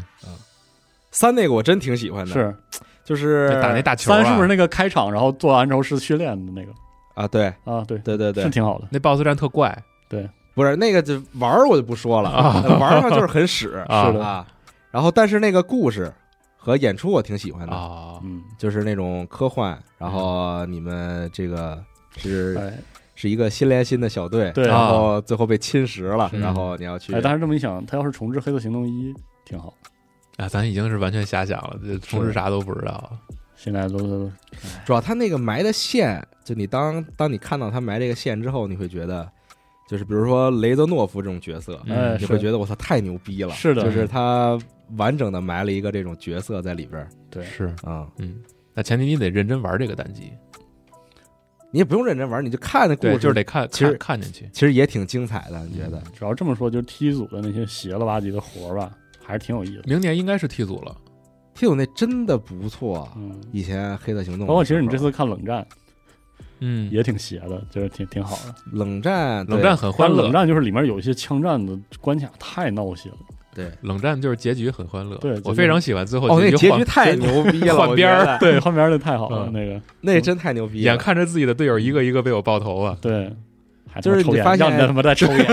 三那个我真挺喜欢的，是就是打那大球啊，三是不是那个开场，然后做完之后是训练的那个啊，对啊？对，对对对是，挺好的。那 BOSS 战特怪对不是那个就玩儿我就不说了，啊玩儿上就是很屎 啊是的啊。然后但是那个故事和演出我挺喜欢的，啊？嗯，就是那种科幻，然后你们这个是哎是一个心连心的小队，对然后最后被侵蚀了，然后你要去哎，但是这么一想，他要是重置《黑色行动一》挺好。啊，咱已经是完全瞎想了，这从事啥都不知道。现在都是主要他那个埋的线，就你当当你看到他埋这个线之后，你会觉得，就是比如说雷泽诺夫这种角色，你会觉得我操太牛逼了，是的就是他完整的埋了一个这种角色在里边儿对是，啊、嗯，那前提你得认真玩这个单机，你也不用认真玩，你就看那故对，事，就是得看，其实看看进去。其实也挺精彩的，你觉得？主要这么说，就是 T 组的那些邪了吧唧的活儿吧，还是挺有意思的。明年应该是 T 组了，T 组那真的不错，嗯，以前黑色行动的时候，包括其实你这次看冷战嗯，也挺邪的，就是挺挺好的。冷战，冷战很欢乐，冷战就是里面有一些枪战的关卡太闹心了。对，冷战就是结局很欢乐，对我非常喜欢最后哦，那结局太 牛逼了，换边儿。对，换边儿那太好了，嗯。那个。那真太牛逼了，眼看着自己的队友一个一个被我爆头啊，对，就是你发现让你他妈在抽烟，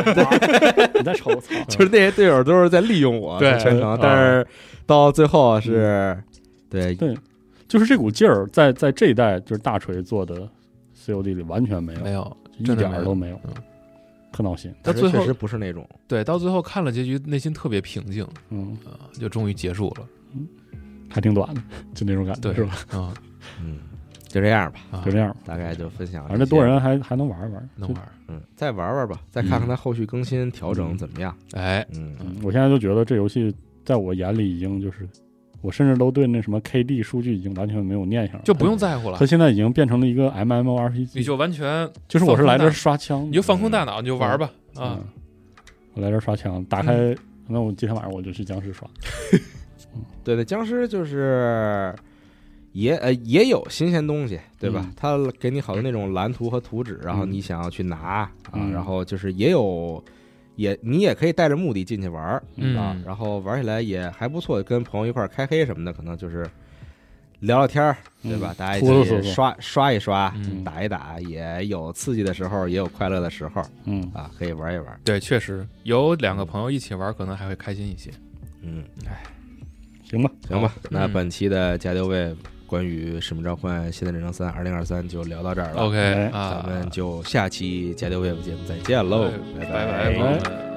你在抽，操！就是那些队友都是在利用我对。全程啊，但是到最后是，对。对。就是这股劲儿，在在这一代就是大锤做的 COD 里完全没有，没有，一真的没有点儿都没有嗯，特闹心。到最后但是确实不是那种，对，到最后看了结局，内心特别平静嗯，啊，就终于结束了，还挺短的，就那种感觉，对是吧？啊嗯，就这样吧，啊就，这样，大概就分享。反正这多，人还还能玩一玩，能玩儿，嗯，再玩玩吧，再看看它后续更新调整怎么样。哎，嗯，嗯，我现在就觉得这游戏在我眼里已经就是，我甚至都对那什么 KD 数据已经完全没有念想了，就不用在乎了它，现在已经变成了一个 MMORPG，你就完全就是我是来这儿刷枪，你就放空大脑，你就玩吧啊嗯，，我来这儿刷枪，打开，那我今天晚上我就去僵尸刷，对对，僵尸就是也呃也有新鲜东西，对吧嗯？它给你好多那种蓝图和图纸，然后嗯你想要去拿啊，嗯然后就是也有。也你也可以带着目的进去玩儿嗯啊，然后玩起来也还不错，跟朋友一块儿开黑什么的，可能就是聊聊天儿，对吧？嗯大家一起刷刷一刷，嗯打一打，也有刺激的时候，也有快乐的时候嗯，啊，可以玩一玩。对，确实有两个朋友一起玩，可能还会开心一些。嗯，哎行吧，行吧，那嗯本期的加六位关于《使命召唤：现代战争三二零二三》就聊到这儿了。OK 咱们就下期加六位节目再见喽，拜拜拜，朋友们。